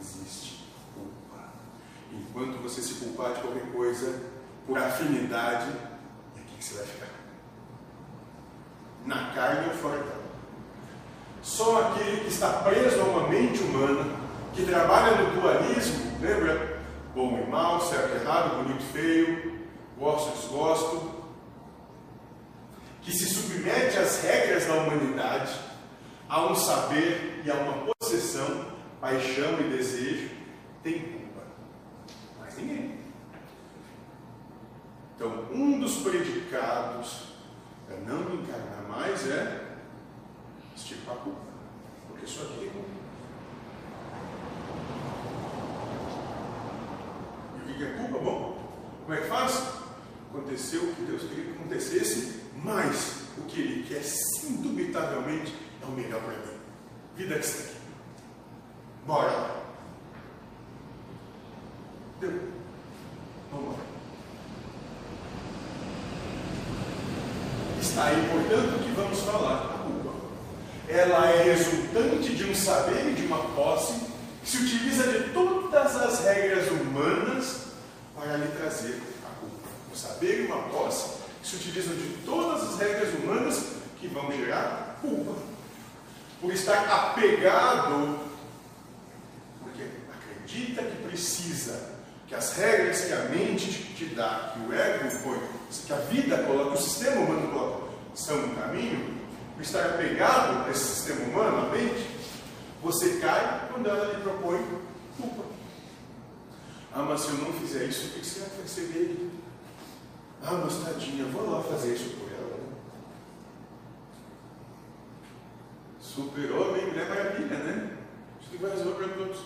Speaker 1: existe culpa. Enquanto você se culpar de qualquer coisa, por afinidade, é aqui que você vai ficar. Na carne ou fora dela. Só aquele que está preso a uma mente humana, que trabalha no dualismo, lembra? Bom e mal, certo e errado, bonito e feio, gosto e desgosto, que se submete às regras da humanidade, a um saber e a uma possessão, paixão e desejo, tem culpa. Mas ninguém. Então, um dos predicados para não me encarnar mais é esticar a culpa. Porque isso aqui culpa. E o que é culpa? Bom, como é que faz? Aconteceu o que Deus queria que acontecesse, mas o que Ele quer, indubitavelmente, é o melhor para mim. Vida que segue. Bora. Deu. Vamos lá. Está aí, portanto, que vamos falar. Ela é resultante de um saber e de uma posse que se utiliza de todas as regras humanas para lhe trazer a culpa. Um saber e uma posse que se utilizam de todas as regras humanas que vão gerar culpa. por estar apegado, porque acredita que precisa, que as regras que a mente te dá, que o ego põe, que a vida coloca, que o sistema humano coloca, são um caminho, por estar apegado a esse sistema humano, a mente, você cai quando ela lhe propõe culpa. Ah, mas se eu não fizer isso, o que você vai perceber? Ah, mas tadinha, vou lá fazer isso por ela. né? Super-homem, mulher maravilha, né? Acho que vai resolver para todos.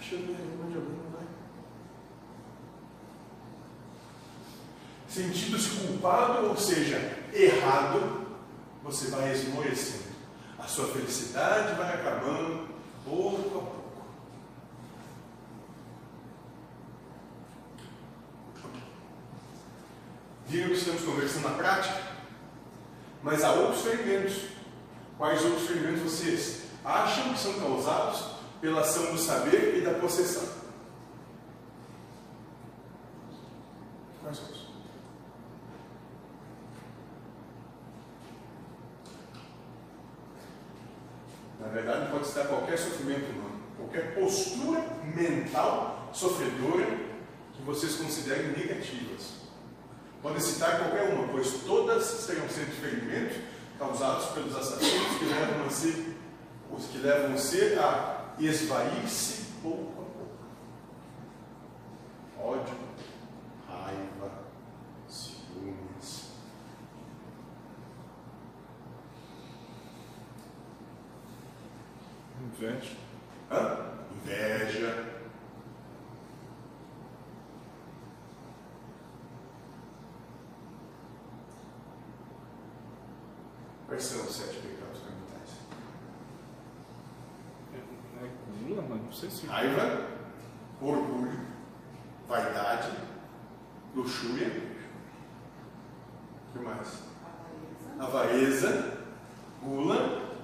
Speaker 1: Achando que resolve de alguém, não vai. Sentindo-se culpado, ou seja, errado, você vai esmorecendo. A sua felicidade vai acabando pouco a pouco. Viram que estamos conversando na prática? Mas há outros ferimentos. Quais outros ferimentos vocês acham que são causados pela ação do saber e da possessão? Quais outros? Na verdade, pode estar qualquer sofrimento humano, qualquer postura mental sofredora que vocês considerem negativas. Podem citar qualquer uma, pois todas serão sempre ferimentos causados pelos assassinos que levam a ser, os que levam o ser a esvair-se pouco a pouco. Ódio, raiva, ciúmes.
Speaker 2: Inveja.
Speaker 1: Hã? Inveja. Quais são os sete pecados capitais?
Speaker 2: É, é se.
Speaker 1: Raiva, orgulho, vaidade, luxúria. O que mais? Avareza, gula,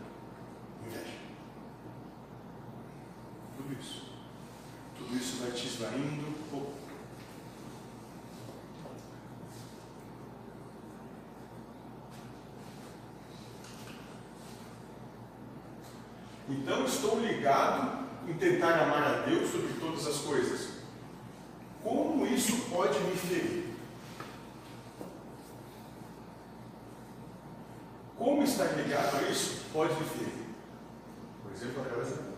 Speaker 1: inveja. Tudo isso. Tudo isso vai te esvaindo pouco. Então estou ligado tentar amar a Deus sobre todas as coisas. Como isso pode me ferir? Como estar ligado a isso pode me ferir? Por exemplo, da culpa.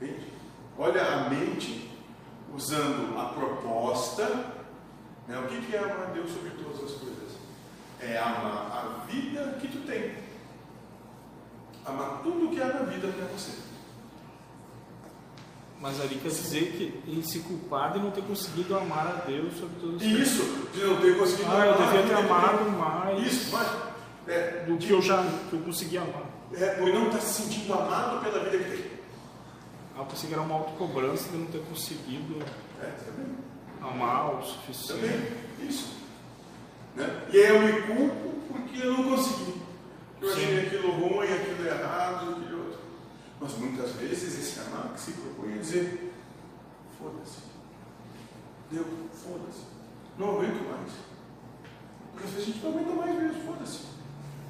Speaker 1: Entende? Olha a mente usando a proposta. Né? O que é amar a Deus sobre todas as coisas? É amar a vida que tu tem. Amar tudo que há na vida para você.
Speaker 2: Mas ali quer dizer que ele se culpado e não ter conseguido amar a Deus sobre todas as
Speaker 1: E
Speaker 2: coisas.
Speaker 1: isso, de não ter conseguido
Speaker 2: Ah, eu
Speaker 1: amar,
Speaker 2: devia ter
Speaker 1: de
Speaker 2: amado mais
Speaker 1: Isso, mas. É,
Speaker 2: do que eu já que eu consegui amar.
Speaker 1: é, por não estar se sentindo amado pela vida que tem.
Speaker 2: Ah, eu pensei que era uma autocobrança de não ter conseguido
Speaker 1: É,
Speaker 2: amar o suficiente.
Speaker 1: Também, isso. Né? E aí eu me culpo porque eu não consegui. Eu
Speaker 2: Sim.
Speaker 1: achei aquilo ruim, aquilo errado, aquilo outro. Mas muitas vezes esse amar que se propõe a dizer, foda-se. Deu, foda-se. Não aguento mais. Porque às vezes a gente não aguenta mais mesmo, foda-se.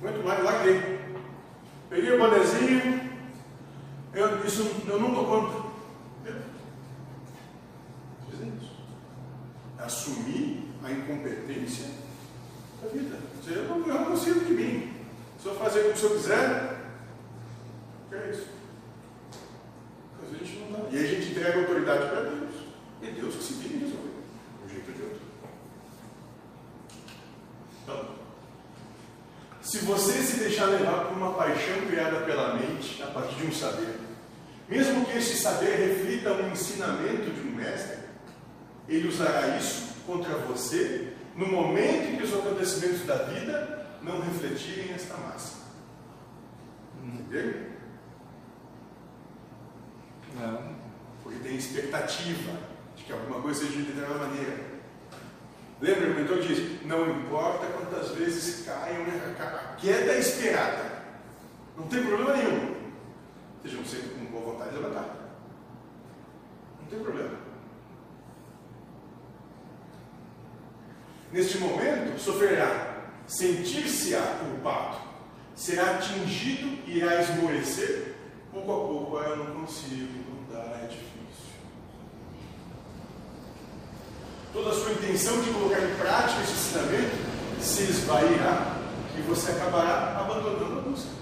Speaker 1: Aguento mais, larguei. Peguei o bonezinho, eu, isso eu não dou conta. Isso assumir a incompetência da vida. Dizer, eu não, eu não consigo de mim. Se eu fazer como se eu quiser, que é isso? A gente não dá. E aí a gente entrega autoridade para Deus. E Deus que se vira e resolve. De um jeito ou de outro. Então, se você se deixar levar por uma paixão criada pela mente a partir de um saber, mesmo que esse saber reflita um ensinamento de um mestre, ele usará isso contra você no momento em que os acontecimentos da vida não refletirem esta máxima. Entendeu?
Speaker 2: Não.
Speaker 1: Porque tem expectativa de que alguma coisa seja de determinada maneira. Lembra que o mentor diz: não importa quantas vezes caiam, a queda é esperada. Não tem problema nenhum. Sejam sempre com boa vontade de levantar. Não tem problema. neste momento, sofrerá, sentir-se-á culpado, será atingido e irá esmorecer. Pouco a pouco, eu não consigo, não dá, é difícil. Toda a sua intenção de colocar em prática esse ensinamento se esvairá e você acabará abandonando a música.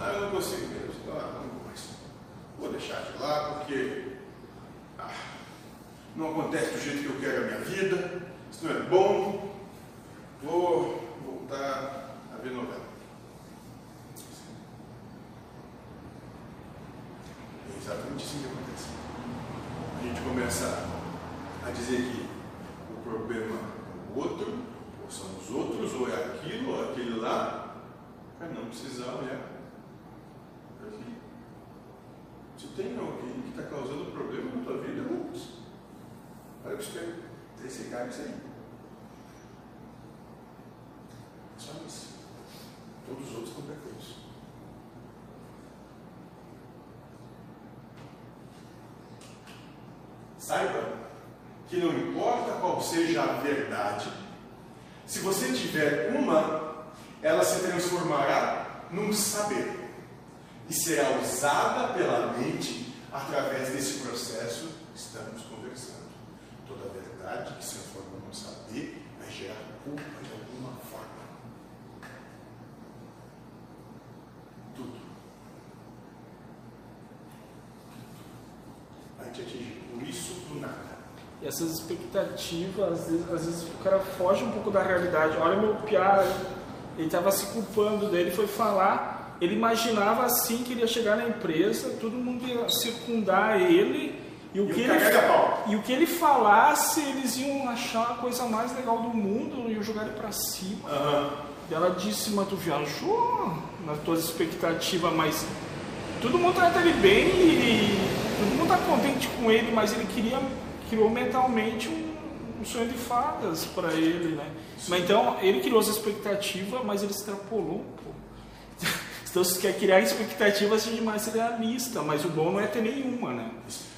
Speaker 1: Ah, eu não consigo mesmo, ah, não mais. Vou deixar de lá porque ah, não acontece do jeito que eu quero a minha vida, isso não é bom, vou voltar a ver novela. É exatamente assim que acontece. A gente começa a dizer que o problema é o outro, ou são os outros, ou é aquilo, ou aquele lá, para não precisar olhar para si. Se tem alguém que está causando problema na tua vida, ups, olha para o espelho, esse cara isso aí. Só isso. Todos os outros estão. Saiba que não importa qual seja a verdade, se você tiver uma, ela se transformará num saber e será usada pela mente através desse processo que estamos conversando. Toda verdade que se transforma num saber vai gerar culpa de alguma forma. Tudo. Te atingir. Por isso, do nada.
Speaker 2: E essas expectativas, às vezes, às vezes o cara foge um pouco da realidade. Olha meu piá, ele estava se culpando dele, foi falar, ele imaginava assim que ele ia chegar na empresa, todo mundo ia circundar ele, e o,
Speaker 1: E
Speaker 2: que, ele, e o que ele falasse, eles iam achar a coisa mais legal do mundo, iam jogar ele para cima.
Speaker 1: Aham.
Speaker 2: E ela disse, mas tu viajou nas tuas expectativas, mas todo mundo trata ele bem e todo mundo tá contente com ele, mas ele queria, criou mentalmente um, um sonho de fadas para ele, né? Mas então, ele criou essa expectativa, mas ele extrapolou um [laughs] pouco. Então, se quer criar expectativas, seja mais realista, mas o bom não é ter nenhuma, né?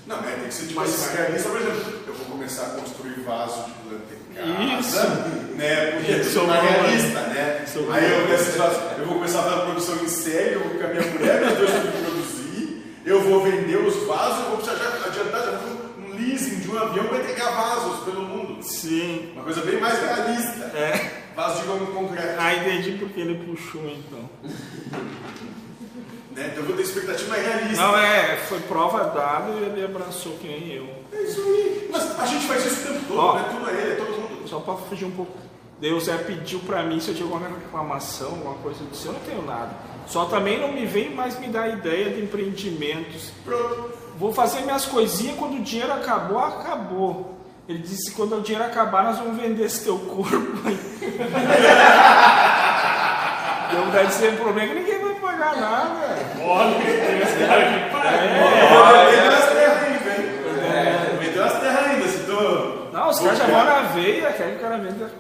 Speaker 1: Não, é, tem que ser tipo
Speaker 2: Mas-
Speaker 1: realista, por exemplo, eu vou começar a construir vaso de planta em casa,
Speaker 2: Isso.
Speaker 1: né? Porque eu sou
Speaker 2: bom,
Speaker 1: realista, né?
Speaker 2: Isso é
Speaker 1: Aí eu, eu vou começar a fazer produção em série, eu vou com a minha mulher, nós dois produzir, eu vou vender os vasos, eu vou precisar já adiantar, já um leasing de um avião para entregar vasos pelo mundo.
Speaker 2: Sim.
Speaker 1: Uma coisa bem mais realista.
Speaker 2: É.
Speaker 1: Vaso de goma concreto.
Speaker 2: Ah, entendi porque ele puxou, então.
Speaker 1: Né? Então eu vou ter expectativa realista.
Speaker 2: Não, é, foi prova dada e ele abraçou que nem eu.
Speaker 1: É isso aí. Mas a gente faz isso o tempo todo,
Speaker 2: Ó.
Speaker 1: né? Tudo é ele, é todo mundo.
Speaker 2: Só para fugir um pouco. Deus é pediu para mim se eu tinha alguma reclamação, alguma coisa disso. Eu não tenho nada. Só também não me vem mais me dar ideia de empreendimentos.
Speaker 1: Pronto.
Speaker 2: Vou fazer minhas coisinhas quando o dinheiro acabou, acabou. Ele disse quando o dinheiro acabar nós vamos vender esse teu corpo aí. [laughs] Deu vontade de ser um problema que ninguém vai pagar nada.
Speaker 1: Vendeu as terras ainda, hein? Vendeu as terras ainda, se tu.
Speaker 2: Não, os caras já vão na veia, querem que o cara venda.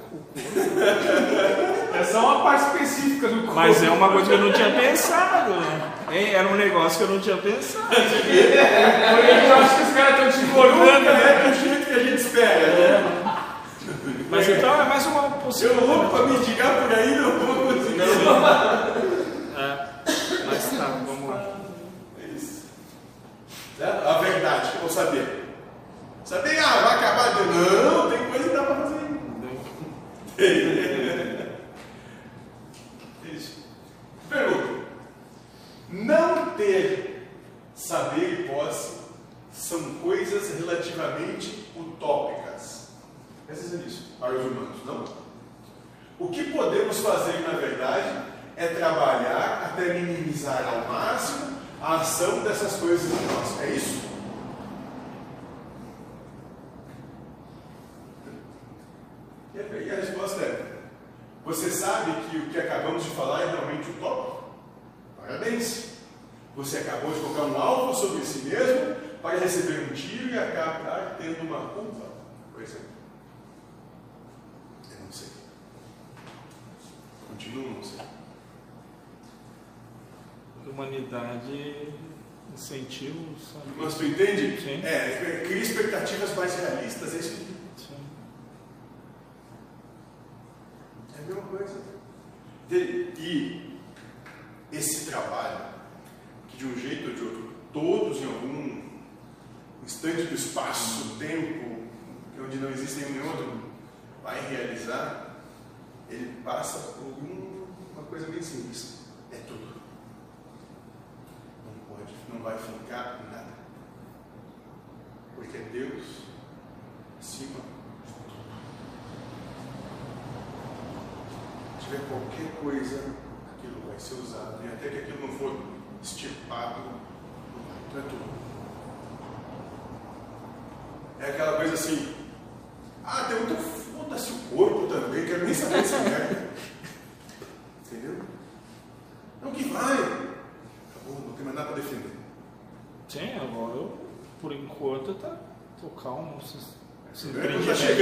Speaker 6: É só uma parte específica do corpo.
Speaker 2: Mas é uma coisa que eu não tinha pensado, né? Hein? Era um negócio que eu não tinha pensado.
Speaker 6: Porque eu acho que os caras estão te engordando, né?
Speaker 1: é do jeito que a gente espera, né?
Speaker 2: Mas então é mais uma
Speaker 1: Eu
Speaker 2: possibilidade.
Speaker 1: louco pra mendigar por aí, não vou conseguir.
Speaker 2: É. Mas tá, vamos lá.
Speaker 1: É isso. A verdade, ou saber. Saber, ah, vai acabar de. Não, tem coisa que dá pra fazer ainda. [laughs]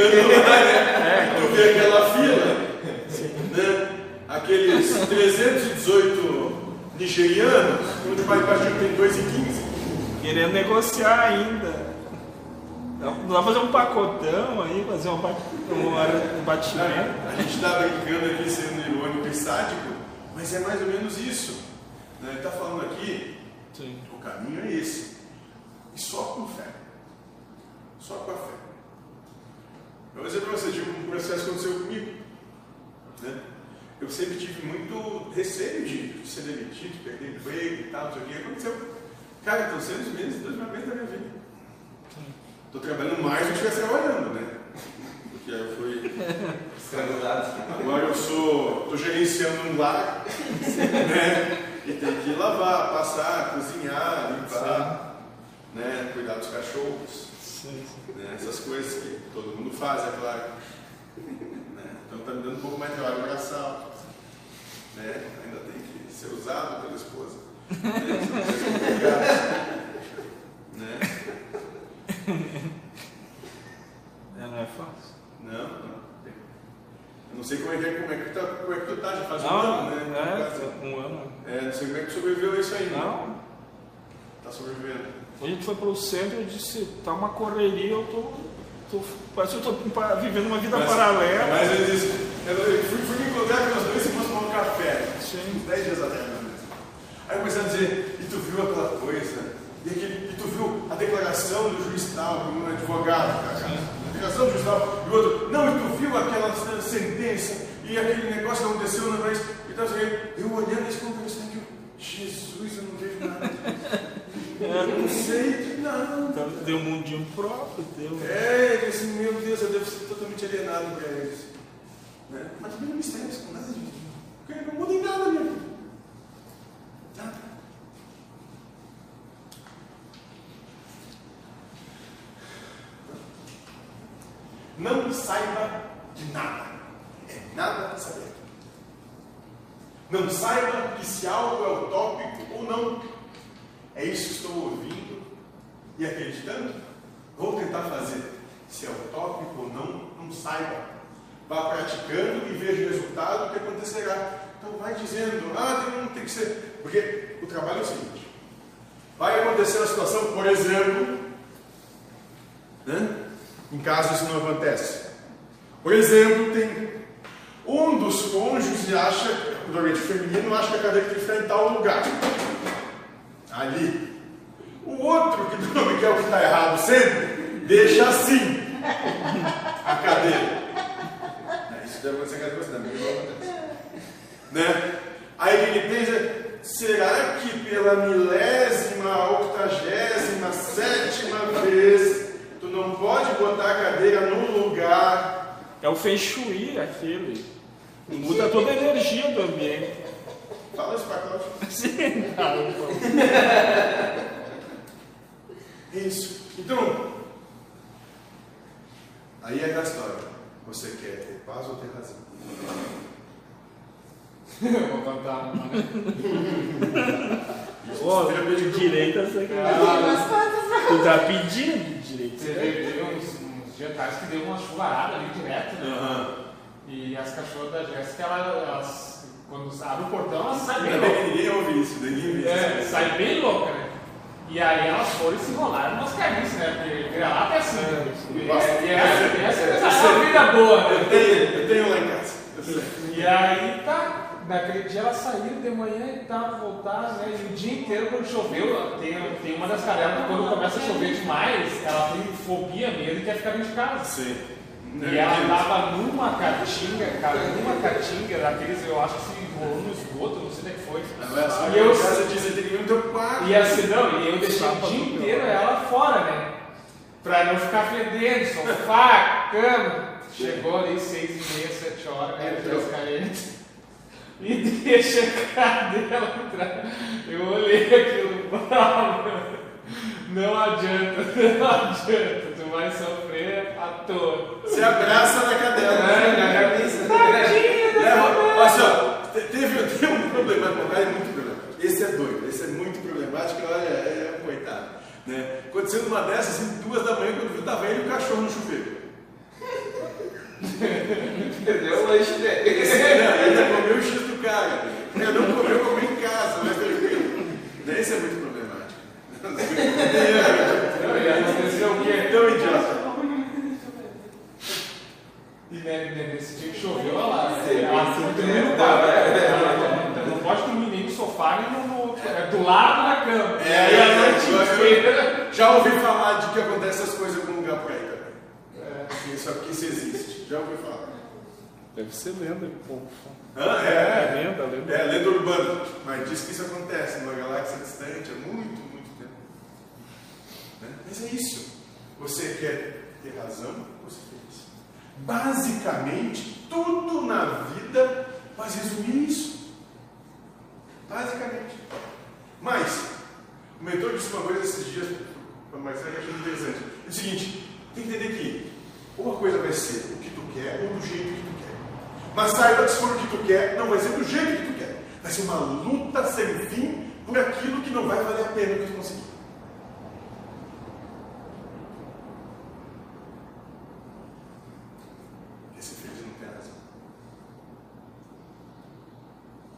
Speaker 1: chegando lá, [laughs] né? Tu vê aquela fila, né? Aqueles 318 nigerianos, onde vai baixo tem 2,15.
Speaker 2: Querendo negociar ainda. Dá pra fazer um pacotão aí, fazer um, ba- um, batimento.
Speaker 1: A gente está brincando aqui, sendo irônico e sádico, mas é mais ou menos isso. né? Ele está falando aqui,
Speaker 2: Sim.
Speaker 1: o caminho é esse. E só com fé. Só com a fé. Eu vou dizer para você, tipo, um processo que aconteceu comigo. né? Eu sempre tive muito receio de ser demitido, de perder emprego e tal, não sei o que. Aconteceu. Cara, estão sendo os meses dos mais da minha vida. Estou trabalhando mais do que estivesse trabalhando, né? Porque eu fui. [laughs] Agora eu sou, estou gerenciando um lar, [laughs] né? E tem que lavar, passar, cozinhar, limpar, né? Cuidar dos cachorros,
Speaker 2: Sim, sim.
Speaker 1: né? Essas coisas que todo mundo faz, é claro. Né? Então está me dando um pouco mais de trabalho braçal, né? Ainda tem que ser usado pela esposa. Né? É né?
Speaker 2: É, não é fácil.
Speaker 1: Não, não. Eu não sei como é que, é, como é que, tá, como é que tu tá, já faz um
Speaker 2: Não,
Speaker 1: ano, né?
Speaker 2: é, um ano.
Speaker 1: É, não sei como é que tu sobreviveu a isso aí. né?
Speaker 2: Não,
Speaker 1: Tá sobrevivendo.
Speaker 2: A gente foi pro centro e disse, tá uma correria, eu tô. tô parece que eu tô vivendo uma vida paralela.
Speaker 1: Mas eu disse, eu eu fui, fui me encontrar com nós dois e fomos tomar um café.
Speaker 2: Sim.
Speaker 1: 10 dias atrás, menos. Aí comecei a dizer, e tu viu aquela coisa? E, aquele, e tu viu a declaração do juiz tal, do advogado, cara? A declaração do juiz tal, e o outro, não, e tu viu aquela sentença e aquele negócio que aconteceu no país e tal, eu olhando como pensando Jesus, eu não vejo nada. [laughs] Eu não sei, não.
Speaker 2: Então, deu um mundinho próprio, deu.
Speaker 1: É, ele disse, meu Deus, eu devo ser totalmente alienado para eles. Né? Mas também não me estresse com nada disso. Porque não muda em nada minha vida. Nada. Não saiba de nada. É nada saber. Não saiba que se algo é utópico ou não. É isso que estou ouvindo e acreditando? Vou tentar fazer. Se é utópico ou não, não saiba. Vá praticando e veja o resultado que acontecerá. Então vai dizendo, ah, tem, tem que ser. Porque o trabalho é o seguinte: vai acontecer uma situação, por exemplo, né? em caso isso não acontece. Por exemplo, tem um dos cônjuges acha, normalmente feminino, acha que a cadeira tem que em tal lugar. Ali. O outro, que normalmente é o que está errado sempre, deixa assim a cadeira. É, Isso deve acontecer com a não acontece. Né? Aí o que ele pensa, será que pela milésima, octagésima, sétima vez, tu não pode botar a cadeira no lugar?
Speaker 2: É o Feng Shui aquele. Muda toda a energia do ambiente.
Speaker 1: Fala isso pra Cláudia. [laughs]
Speaker 2: Sim, não.
Speaker 1: Isso. Então, aí é aquela história. Você quer ter paz ou ter razão?
Speaker 6: Eu vou contar uma, né?
Speaker 2: Ó, direita você quer.
Speaker 3: Quantas
Speaker 2: Tu tá pedindo direito.
Speaker 6: Você teve uns, uns dias atrás que deu uma chuvarada ali direto, né?
Speaker 1: Aham.
Speaker 6: E as cachorras da Jéssica, ela- elas, quando abre o portão, elas saem bem loucas.
Speaker 1: ninguém ouve isso, ninguém
Speaker 6: É,
Speaker 1: isso.
Speaker 6: sai bem louca, né? E aí elas foram e se enrolaram nas carniças, né? Porque vira-lata é assim, né? E,
Speaker 1: Nossa.
Speaker 6: e essa, essa, essa é uma vida boa, né?
Speaker 1: Eu tenho, eu tenho lá em casa.
Speaker 6: E aí tá naquele dia elas saíram de manhã e tal, voltaram, né? E o dia inteiro quando choveu, tem, tem uma das cadelas que quando começa a chover demais, ela tem fobia mesmo e quer ficar dentro de casa.
Speaker 1: Sim.
Speaker 6: E ela tava numa caatinga, cara, numa caatinga daqueles, eu acho que se enrolou no esgoto, não sei onde é que foi.
Speaker 1: É assim,
Speaker 6: E eu-
Speaker 1: casa.
Speaker 6: E assim, não, e eu deixei o dia inteiro ela fora, né? Pra não ficar fedendo, sofá, [laughs] cama. Chegou ali seis e meia, sete horas, né? As caretas. E deixa a cadela entrar. Eu olhei aquilo, [laughs] não adianta, não adianta, vai sofrer à toa.
Speaker 1: Você abraça na cadela.
Speaker 6: Ai, na cabeça.
Speaker 1: É, olha só, te- teve, [laughs] teve um problema, o cara é muito problemático. Esse é doido, esse é muito problemático, olha, é, é um coitado. Né? Aconteceu numa dessas, assim, duas da manhã, quando viu, tava ele e o cachorro no chuveiro. [laughs]
Speaker 5: Perdeu o lanche dele.
Speaker 1: Esse não, ainda comeu o X do cara. Ele não comeu, comeu em casa, mas tranquilo. Né? Esse é muito problemático.
Speaker 6: Não, e aconteceu o quê?
Speaker 1: Tão idiota.
Speaker 6: E né, nesse dia que choveu, olha lá. não pode dormir nem no sofá, nem no, é do lado da cama.
Speaker 1: É,
Speaker 6: aí a
Speaker 1: é,
Speaker 6: noite.
Speaker 1: Já ouvi falar de que acontece essas coisas algum lugar por aí também.
Speaker 6: É.
Speaker 1: Isso aqui isso existe. Já ouvi falar.
Speaker 2: Deve ser lenda, pô.
Speaker 1: Ah,
Speaker 2: É,
Speaker 1: é.
Speaker 2: lenda, lenda.
Speaker 1: É, lenda urbana. Mas diz que isso acontece numa galáxia distante há muito? Mas é isso. Você quer ter razão? Você fez. Basicamente, tudo na vida vai resumir isso. Basicamente. Mas, o mentor disse uma coisa esses dias que eu achei interessante. É o seguinte, tem que entender que ou a coisa vai ser o que tu quer ou do jeito que tu quer. Mas saiba que se for o que tu quer, não vai ser do jeito que tu quer. Vai ser uma luta sem fim por aquilo que não vai valer a pena que tu conseguir. Esse feliz não tem razão. Isso vai ser.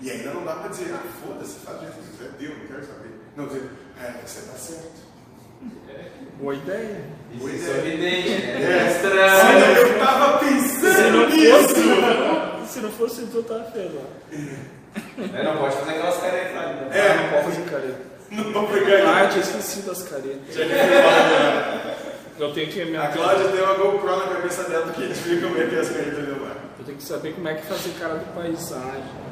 Speaker 1: E ainda não dá para dizer, ah, foda-se, faz do jeito que quiser, deu, não quero saber. Não dizer, é, você está certo.
Speaker 2: Boa ideia.
Speaker 1: Boa
Speaker 5: Isso
Speaker 1: ideia.
Speaker 5: é evidente,
Speaker 1: É.
Speaker 5: né? Estranho.
Speaker 1: Eu tava
Speaker 2: Se
Speaker 1: pensando nisso!
Speaker 2: se não fosse tu, tá feio lá.
Speaker 5: É, não pode fazer aquelas caretas ali, né?
Speaker 1: É.
Speaker 2: Não pode fazer careta.
Speaker 1: Não vou pegar
Speaker 2: Ah, tinha esquecido das caretas.
Speaker 1: Já que ele fala,
Speaker 2: Eu tenho que me
Speaker 1: A Cláudia tem uma GoPro na cabeça dela do que a gente viu como é que é as caretas do mar.
Speaker 2: Eu tenho que saber como é que fazer cara de paisagem.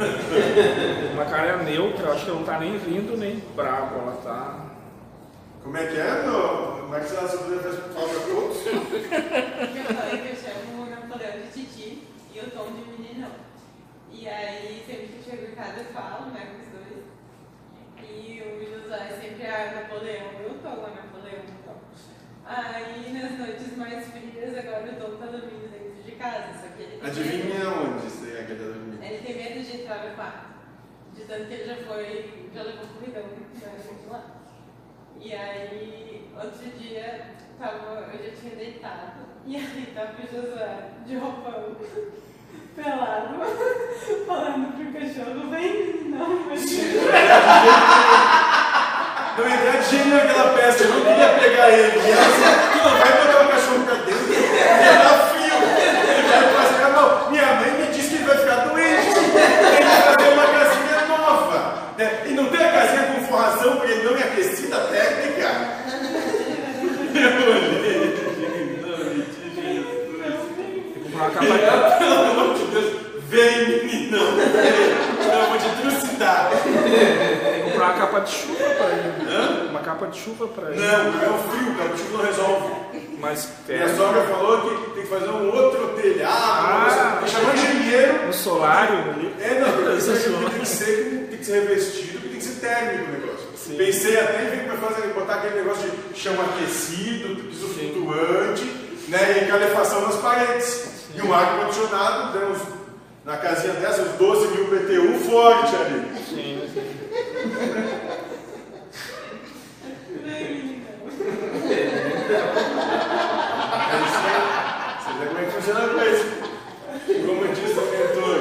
Speaker 2: [laughs] Uma cara neutra, eu acho que ela não tá nem rindo nem brava, ela tá.
Speaker 1: Como é que é? No... Como é que você faz fala pra todos? [laughs]
Speaker 7: Eu falei que eu chamo o Napoleão de Titi e o Tom de meninão. E aí, sempre que eu chego em casa, eu falo, né, com os dois. E o José sempre é Napoleão e o Tom é Napoleão. Aí, nas noites mais frias, agora o Tom tá dormindo dentro de casa, só que ele tem
Speaker 1: Adivinha onde isso aí é que ele tá dormindo?
Speaker 7: medo- Ele tem medo de entrar no quarto. De tanto que ele já foi, já levou comidão, já levou lá. E aí, outro dia, tava, eu já tinha deitado, e aí tava o Josué de roupão, [laughs] pelado, [laughs] falando pro cachorro, vem, não, vem. [laughs]
Speaker 1: Não entrar de nenhum naquela peça, eu não queria pegar ele. E ela disse, tu não vai botar o cachorro pra dentro? Ia dar fio. Ele vai fazer, não, minha mãe me disse que ele vai ficar doente. Tem que fazer uma casinha nova. né? E não tem a casinha com forração para ele não aquecida técnica. Eu olhei,
Speaker 2: uma capa,
Speaker 1: pelo amor de Deus, vem meninão. Eu vou te trucidar.
Speaker 2: Comprar uma capa de chuva pra ele. Uma capa de chuva pra ele.
Speaker 1: Não, é o frio, cara, o tio não resolve.
Speaker 2: Mas
Speaker 1: Minha
Speaker 2: pega
Speaker 1: sogra falou que tem que fazer um outro telhado,
Speaker 2: Ah.
Speaker 1: tem que chamar engenheiro.
Speaker 2: um solário ali.
Speaker 1: É, não, isso [laughs] tem que ser, tem que ser revestido, tem que ser térmico o negócio.
Speaker 2: Sim.
Speaker 1: Pensei até em vir para fazer, botar aquele negócio de chão aquecido, piso
Speaker 2: Sim.
Speaker 1: flutuante, né, e calefação nas paredes. E um ar-condicionado, temos na casinha dessa, uns 12 mil BTU forte ali.
Speaker 2: Sim, sim.
Speaker 7: Vem,
Speaker 1: Você vê como é que funciona a coisa. Como disse o mentor,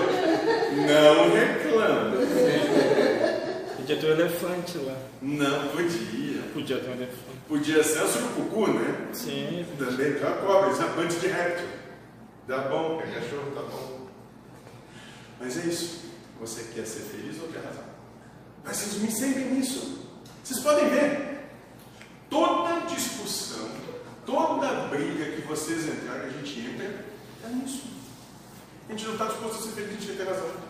Speaker 1: não reclama.
Speaker 2: Podia ter um elefante lá.
Speaker 1: Não podia.
Speaker 2: Podia ter um elefante.
Speaker 1: Podia ser o surucucu, né?
Speaker 2: Sim.
Speaker 1: Também já cobra, é punch de réptil. Dá bom, cachorro, tá bom. Mas é isso. Você quer ser feliz ou quer razão? Vai se resumir sempre nisso. Vocês podem ver. Toda discussão, toda briga que vocês entrarem, a gente entra, é nisso. A gente não está disposto a ser feliz, a gente quer ter razão.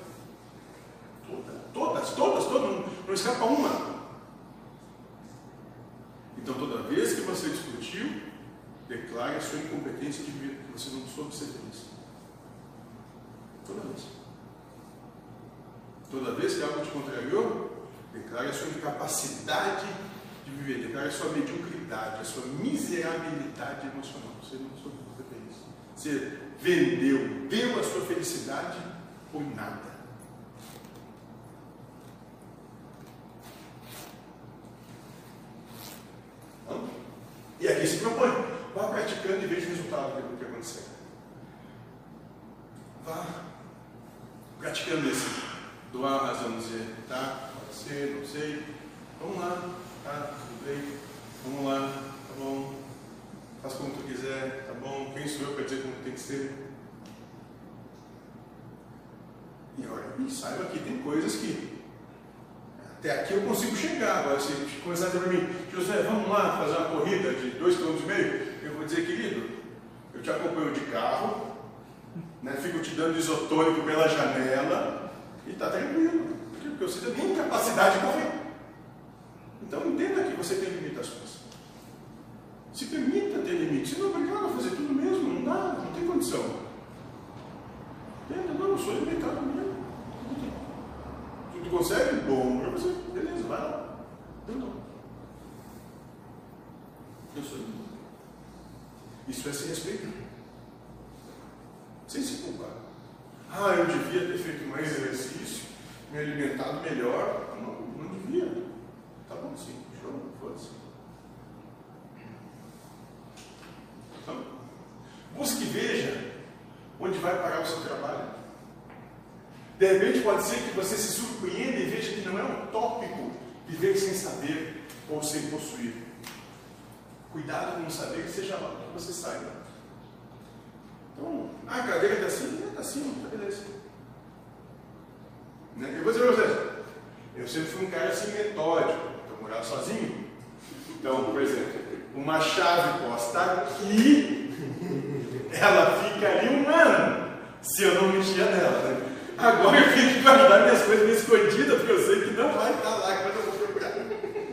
Speaker 1: Toda, todas, todas, todas, não, não escapa uma. Então, toda vez que você discutiu, declare a sua incompetência de ver que você não soube ser feliz. Toda vez. Toda vez que algo te contrariou, declare a sua incapacidade de viver, declare a sua mediocridade, a sua miserabilidade emocional. Você não soube ser feliz. Você vendeu, deu a sua felicidade por nada. Então, E aqui se propõe, vá praticando e veja o resultado daquilo que acontecer. Vá praticando esse. Doar a razão, dizer, tá, pode ser, não sei, vamos lá, tá, tudo bem, vamos lá, tá bom, faz como tu quiser, tá bom, quem sou eu para dizer como tem que ser? E olha, saiba que tem coisas que até aqui eu consigo chegar. Agora, se começar a dizer para mim, José, vamos lá fazer uma corrida de 2,5 km, eu vou dizer, querido, eu te acompanho de carro, né, fico te dando isotônico pela janela e está tranquilo. Porque você tem capacidade de correr. Então entenda que você tem limitações. Se permita ter limites. Você não é obrigado a fazer tudo mesmo, não dá, não tem condição. Entenda, não, eu sou limitado mesmo. Tu, consegue? Bom para você. Beleza, vai lá. Eu não. Eu sou limitado. Isso é se respeitar. Sem se culpar. Ah, eu devia ter feito mais exercício, me alimentado melhor. Não, não devia. Tá bom sim, show, foda-se. Então, busque e veja onde vai parar o seu trabalho. De repente pode ser que você se surpreenda e veja que não é utópico viver sem saber ou sem possuir. Cuidado com não saber que seja lá que você saiba. Então, ah, a cadeira está assim, está assim, tá beleza. Né? Eu vou dizer para vocês, eu sempre fui um cara assim metódico, eu morava sozinho. Então, por exemplo, uma chave posta aqui, [laughs] ela fica ali um ano, se eu não mexer nela. Né? Agora eu tenho que guardar minhas coisas meio escondidas, porque eu sei que não vai estar lá quando eu vou procurar.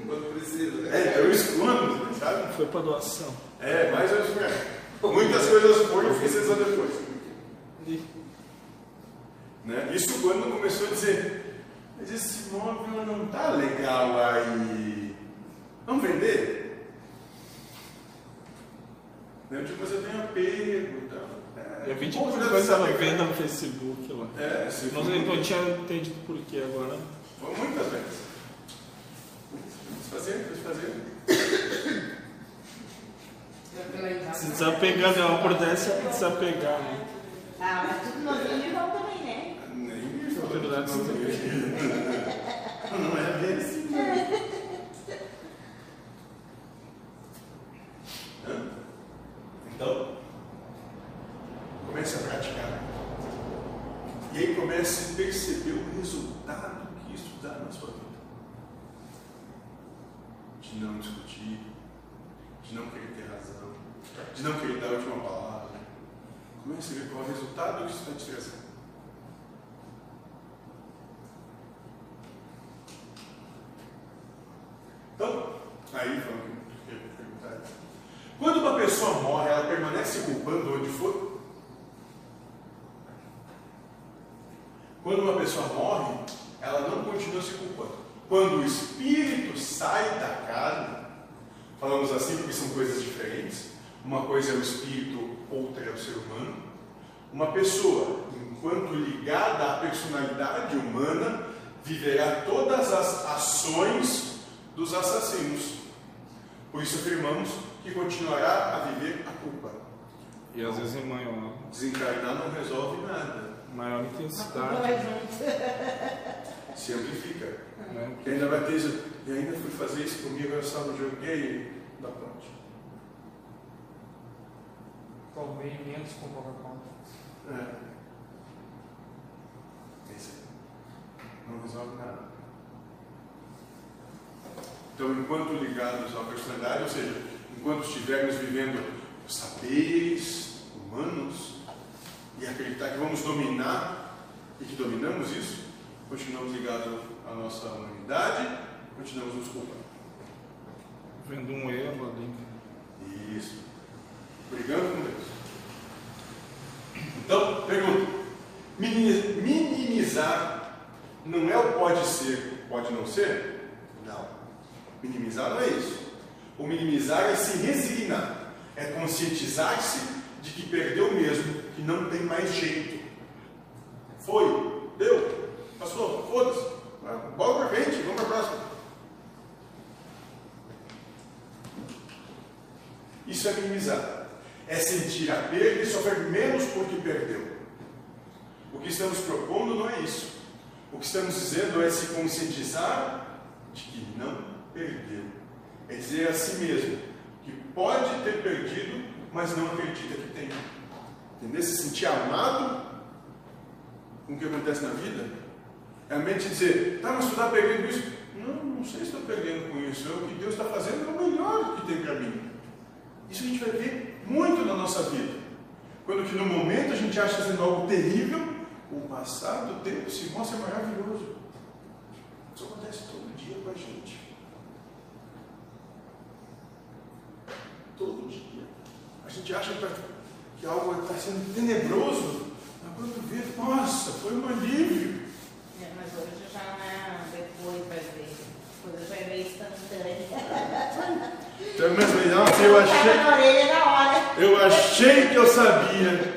Speaker 5: Quando precisa, né?
Speaker 1: É, então eu escondo, sabe?
Speaker 2: Foi para doação.
Speaker 1: É, mais ou menos. Muitas coisas foram e precisam depois. Né? Isso quando começou a dizer, mas esse móvel não tá legal aí. Vamos vender? Né? Tipo, você tem apego e tal.
Speaker 2: Eu vi
Speaker 1: um
Speaker 2: tipo
Speaker 1: pouco
Speaker 2: coisa venda no Facebook.
Speaker 1: É, se
Speaker 2: Não, sei, não tinha entendido por que agora.
Speaker 1: Foi muitas vezes. Desfazendo, desfazendo.
Speaker 2: Se desapegando, é uma prudência pra desapegar, né?
Speaker 3: Ah, mas tudo novinho igual também, né?
Speaker 1: Nem me falou.
Speaker 2: Verdade,
Speaker 1: não, não é bem assim. não. Hã? Então, comece a praticar. E aí comece a perceber o resultado que isso dá na sua vida. De não discutir, de não querer ter razão, de não querer dar a última palavra. Comece a ver qual é o resultado que isso está te trazendo. Então, aí ia perguntar. Quando uma pessoa morre, ela permanece culpando onde for? Quando uma pessoa morre, ela não continua se culpando. Quando o espírito sai da carne, falamos assim porque são coisas diferentes. Uma coisa é o espírito, outra é o ser humano. Uma pessoa, enquanto ligada à personalidade humana, viverá todas as ações dos assassinos. Por isso afirmamos que continuará a viver a culpa.
Speaker 2: E às vezes em maior,
Speaker 1: Desencarnar não resolve nada.
Speaker 2: maior intensidade.
Speaker 1: Se amplifica. E ainda vai ter isso. E ainda fui fazer isso comigo, eu só joguei da ponte.
Speaker 6: Tomei menos com Coca-Cola.
Speaker 1: É. É isso aí. Não resolve nada. Então, enquanto ligados à personalidade, ou seja, enquanto estivermos vivendo os saberes humanos e acreditar que vamos dominar e que dominamos isso, continuamos ligados à nossa humanidade, continuamos nos culpando.
Speaker 2: Vendo um erro ali.
Speaker 1: Isso. Brigando com Deus. Então, pergunta: minimi- minimizar não é o pode ser, pode não ser? Não. Minimizar não é isso. O minimizar é se resignar, é conscientizar-se de que perdeu mesmo, que não tem mais jeito. Foi, deu, passou, foda-se. Bola pra frente, vamos pra próxima. Isso é minimizar. É sentir a perda e sofrer menos porque perdeu. O que estamos propondo não é isso. O que estamos dizendo é se conscientizar de que não perdeu. É dizer a si mesmo que pode ter perdido, mas não acredita que tem. Entendeu? Se sentir amado com o que acontece na vida. É a mente dizer, tá, mas tu está perdendo isso. Não, não sei se estou perdendo com isso. É o que Deus está fazendo é o melhor que tem para mim. Isso a gente vai ver muito na nossa vida. Quando que no momento a gente acha fazendo algo terrível, o passar do tempo se mostra maravilhoso. Isso acontece todo dia com a gente. Todo dia. A gente acha que, que algo está sendo tenebroso, mas quando vê, nossa, foi um alívio.
Speaker 3: É, mas hoje já não é depois vai ver. Já é instantânea.
Speaker 1: Então, mas, nossa, eu achei.
Speaker 3: Tava na orelha na hora.
Speaker 1: Eu achei que eu sabia.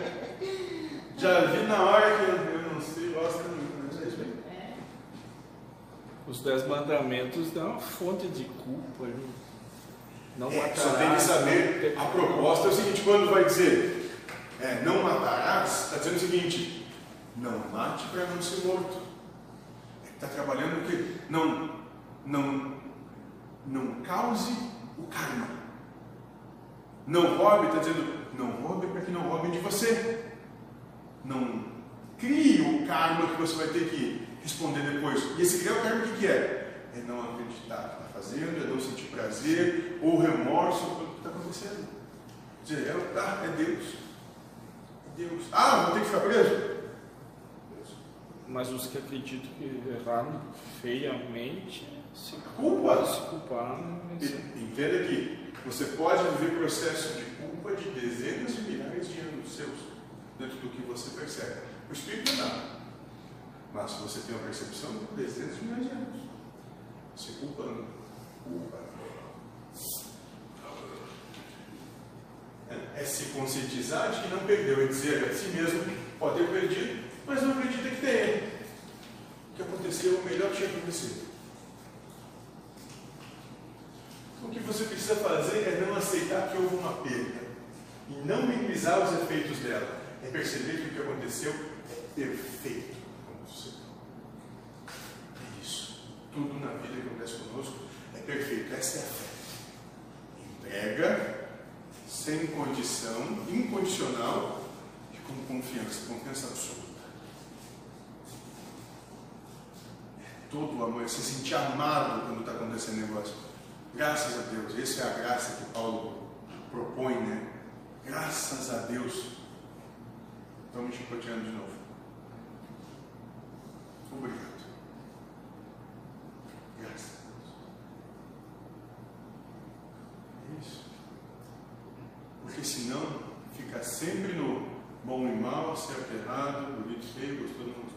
Speaker 1: Já vi na hora que eu, não sei nenhuma, mas é.
Speaker 3: É.
Speaker 2: Os dez mandamentos dão uma fonte de culpa. né? Não
Speaker 1: É,
Speaker 2: matarás.
Speaker 1: só tem que saber, a proposta é o seguinte, quando vai dizer é, não matarás, está dizendo o seguinte, não mate para não ser morto. Está trabalhando o quê? Não, não, não cause o karma. Não roube, está dizendo, não roube para que não roubem de você. Não crie o karma que você vai ter que responder depois. E esse criar o karma o que, que é? É não acreditar que está fazendo, é não sentir prazer ou remorso pelo que está acontecendo. Dizer, é, tá, é Deus. É Deus. Ah, vou ter que ficar preso?
Speaker 2: Mas os que acreditam que erraram feiamente se
Speaker 1: Culpa.
Speaker 2: se culparam.
Speaker 1: E- Entenda que você pode viver processo de culpa de dezenas de milhares de anos seus, dentro do que você percebe. O Espírito não. Mas você tem uma percepção de dezenas de milhares de anos. Se culpando. Culpa. É, é se conscientizar de que não perdeu, é dizer a si mesmo, pode ter perdido, mas não acredita que tenha. O que aconteceu, o melhor que tinha acontecido. O que você precisa fazer é não aceitar que houve uma perda e não minimizar os efeitos dela. É perceber que o que aconteceu é perfeito. É isso. Tudo na vida que acontece conosco é perfeito. Essa é a fé. Entrega sem condição, incondicional e com confiança, confiança absoluta. Todo o amor, se sentir amado quando está acontecendo negócio. Graças a Deus, essa é a graça que Paulo propõe, né? Graças a Deus. Estão me chicoteando de novo. Obrigado. Graças a Deus. É isso. Porque senão fica sempre no bom e mal, certo e errado, bonito e feio, gostoso não.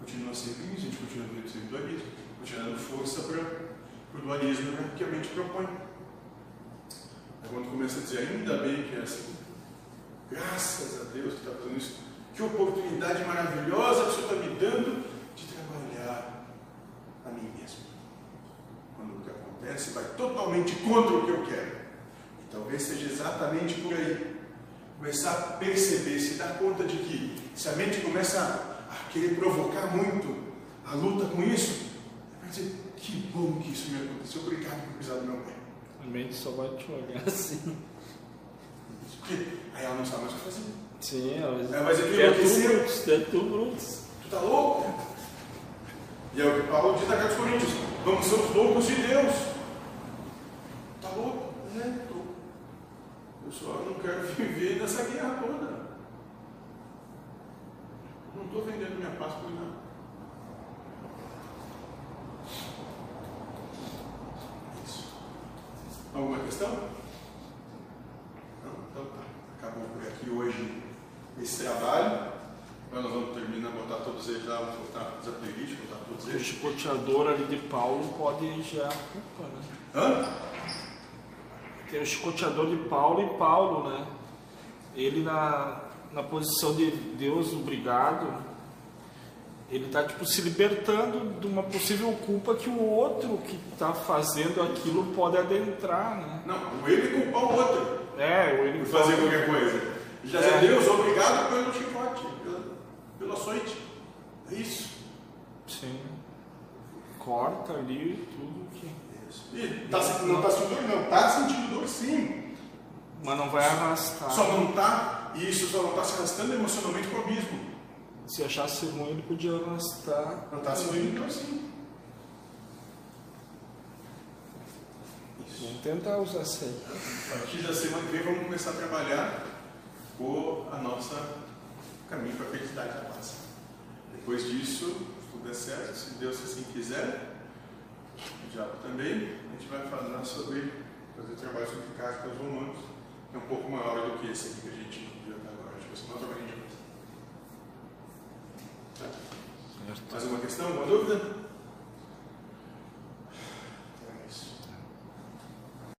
Speaker 1: Continua sempre isso, a gente continua vivendo sempre dualismo, continua dando força para o dualismo né, que a mente propõe. Aí quando começa a dizer, ainda bem que é assim, graças a Deus que está fazendo isso, que oportunidade maravilhosa que o Senhor está me dando de trabalhar a mim mesmo. Quando o que acontece vai totalmente contra o que eu quero. E talvez seja exatamente por aí. Começar a perceber, se dar conta de que se a mente começa a querer provocar muito a luta com isso, vai dizer, que bom que isso me aconteceu, obrigado por pisar no meu pé.
Speaker 2: A mente só vai te olhar assim.
Speaker 1: Porque aí ela não sabe mais o que fazer.
Speaker 2: Sim, ela
Speaker 1: É, mas é que
Speaker 2: é tu. Brutus, é tu, Brutus.
Speaker 1: Tu Tu tá louco? E é o que Paulo diz na carta aos Coríntios: Vamos ser os loucos de Deus. Tá louco? É, tô. Eu só não quero [laughs] viver nessa guerra toda. Estou vendendo minha paz por nada. Isso. Alguma questão? Não, então tá. Acabou por aqui hoje esse trabalho. Agora nós vamos terminar, botar todos eles lá, vamos botar fazer a playlist, botar todos
Speaker 2: O
Speaker 1: eles.
Speaker 2: chicoteador ali de Paulo pode gerar culpa, né?
Speaker 1: Hã?
Speaker 2: Tem o chicoteador de Paulo e Paulo, né? Ele na, na posição de Deus obrigado, ele está tipo se libertando de uma possível culpa que o outro que está fazendo aquilo pode adentrar, né?
Speaker 1: Não, ele culpar o outro
Speaker 2: É, ou ele
Speaker 1: por fazer qualquer coisa. Já
Speaker 2: É.
Speaker 1: Deus, obrigado pelo chicote, pela, pelo açoite. É isso.
Speaker 2: Sim. Corta ali tudo que.
Speaker 1: E tá, não está sentindo dor? Não, está sentindo dor sim.
Speaker 2: Mas não vai arrastar.
Speaker 1: Só não está, e isso só não está se arrastando emocionalmente para o abismo.
Speaker 2: Se achasse ruim, ele podia arrastar.
Speaker 1: Não está sentindo dor sim.
Speaker 2: Vamos tentar usar sempre.
Speaker 1: A partir da semana que vem vamos começar a trabalhar com a nossa caminho para a felicidade da paz. Depois disso, se tudo der certo, se Deus assim quiser, o diabo também, a gente vai falar sobre fazer trabalho sobre cartas romanos, que é um pouco maior do que esse aqui que a gente outra? Mais uma questão? Uma dúvida?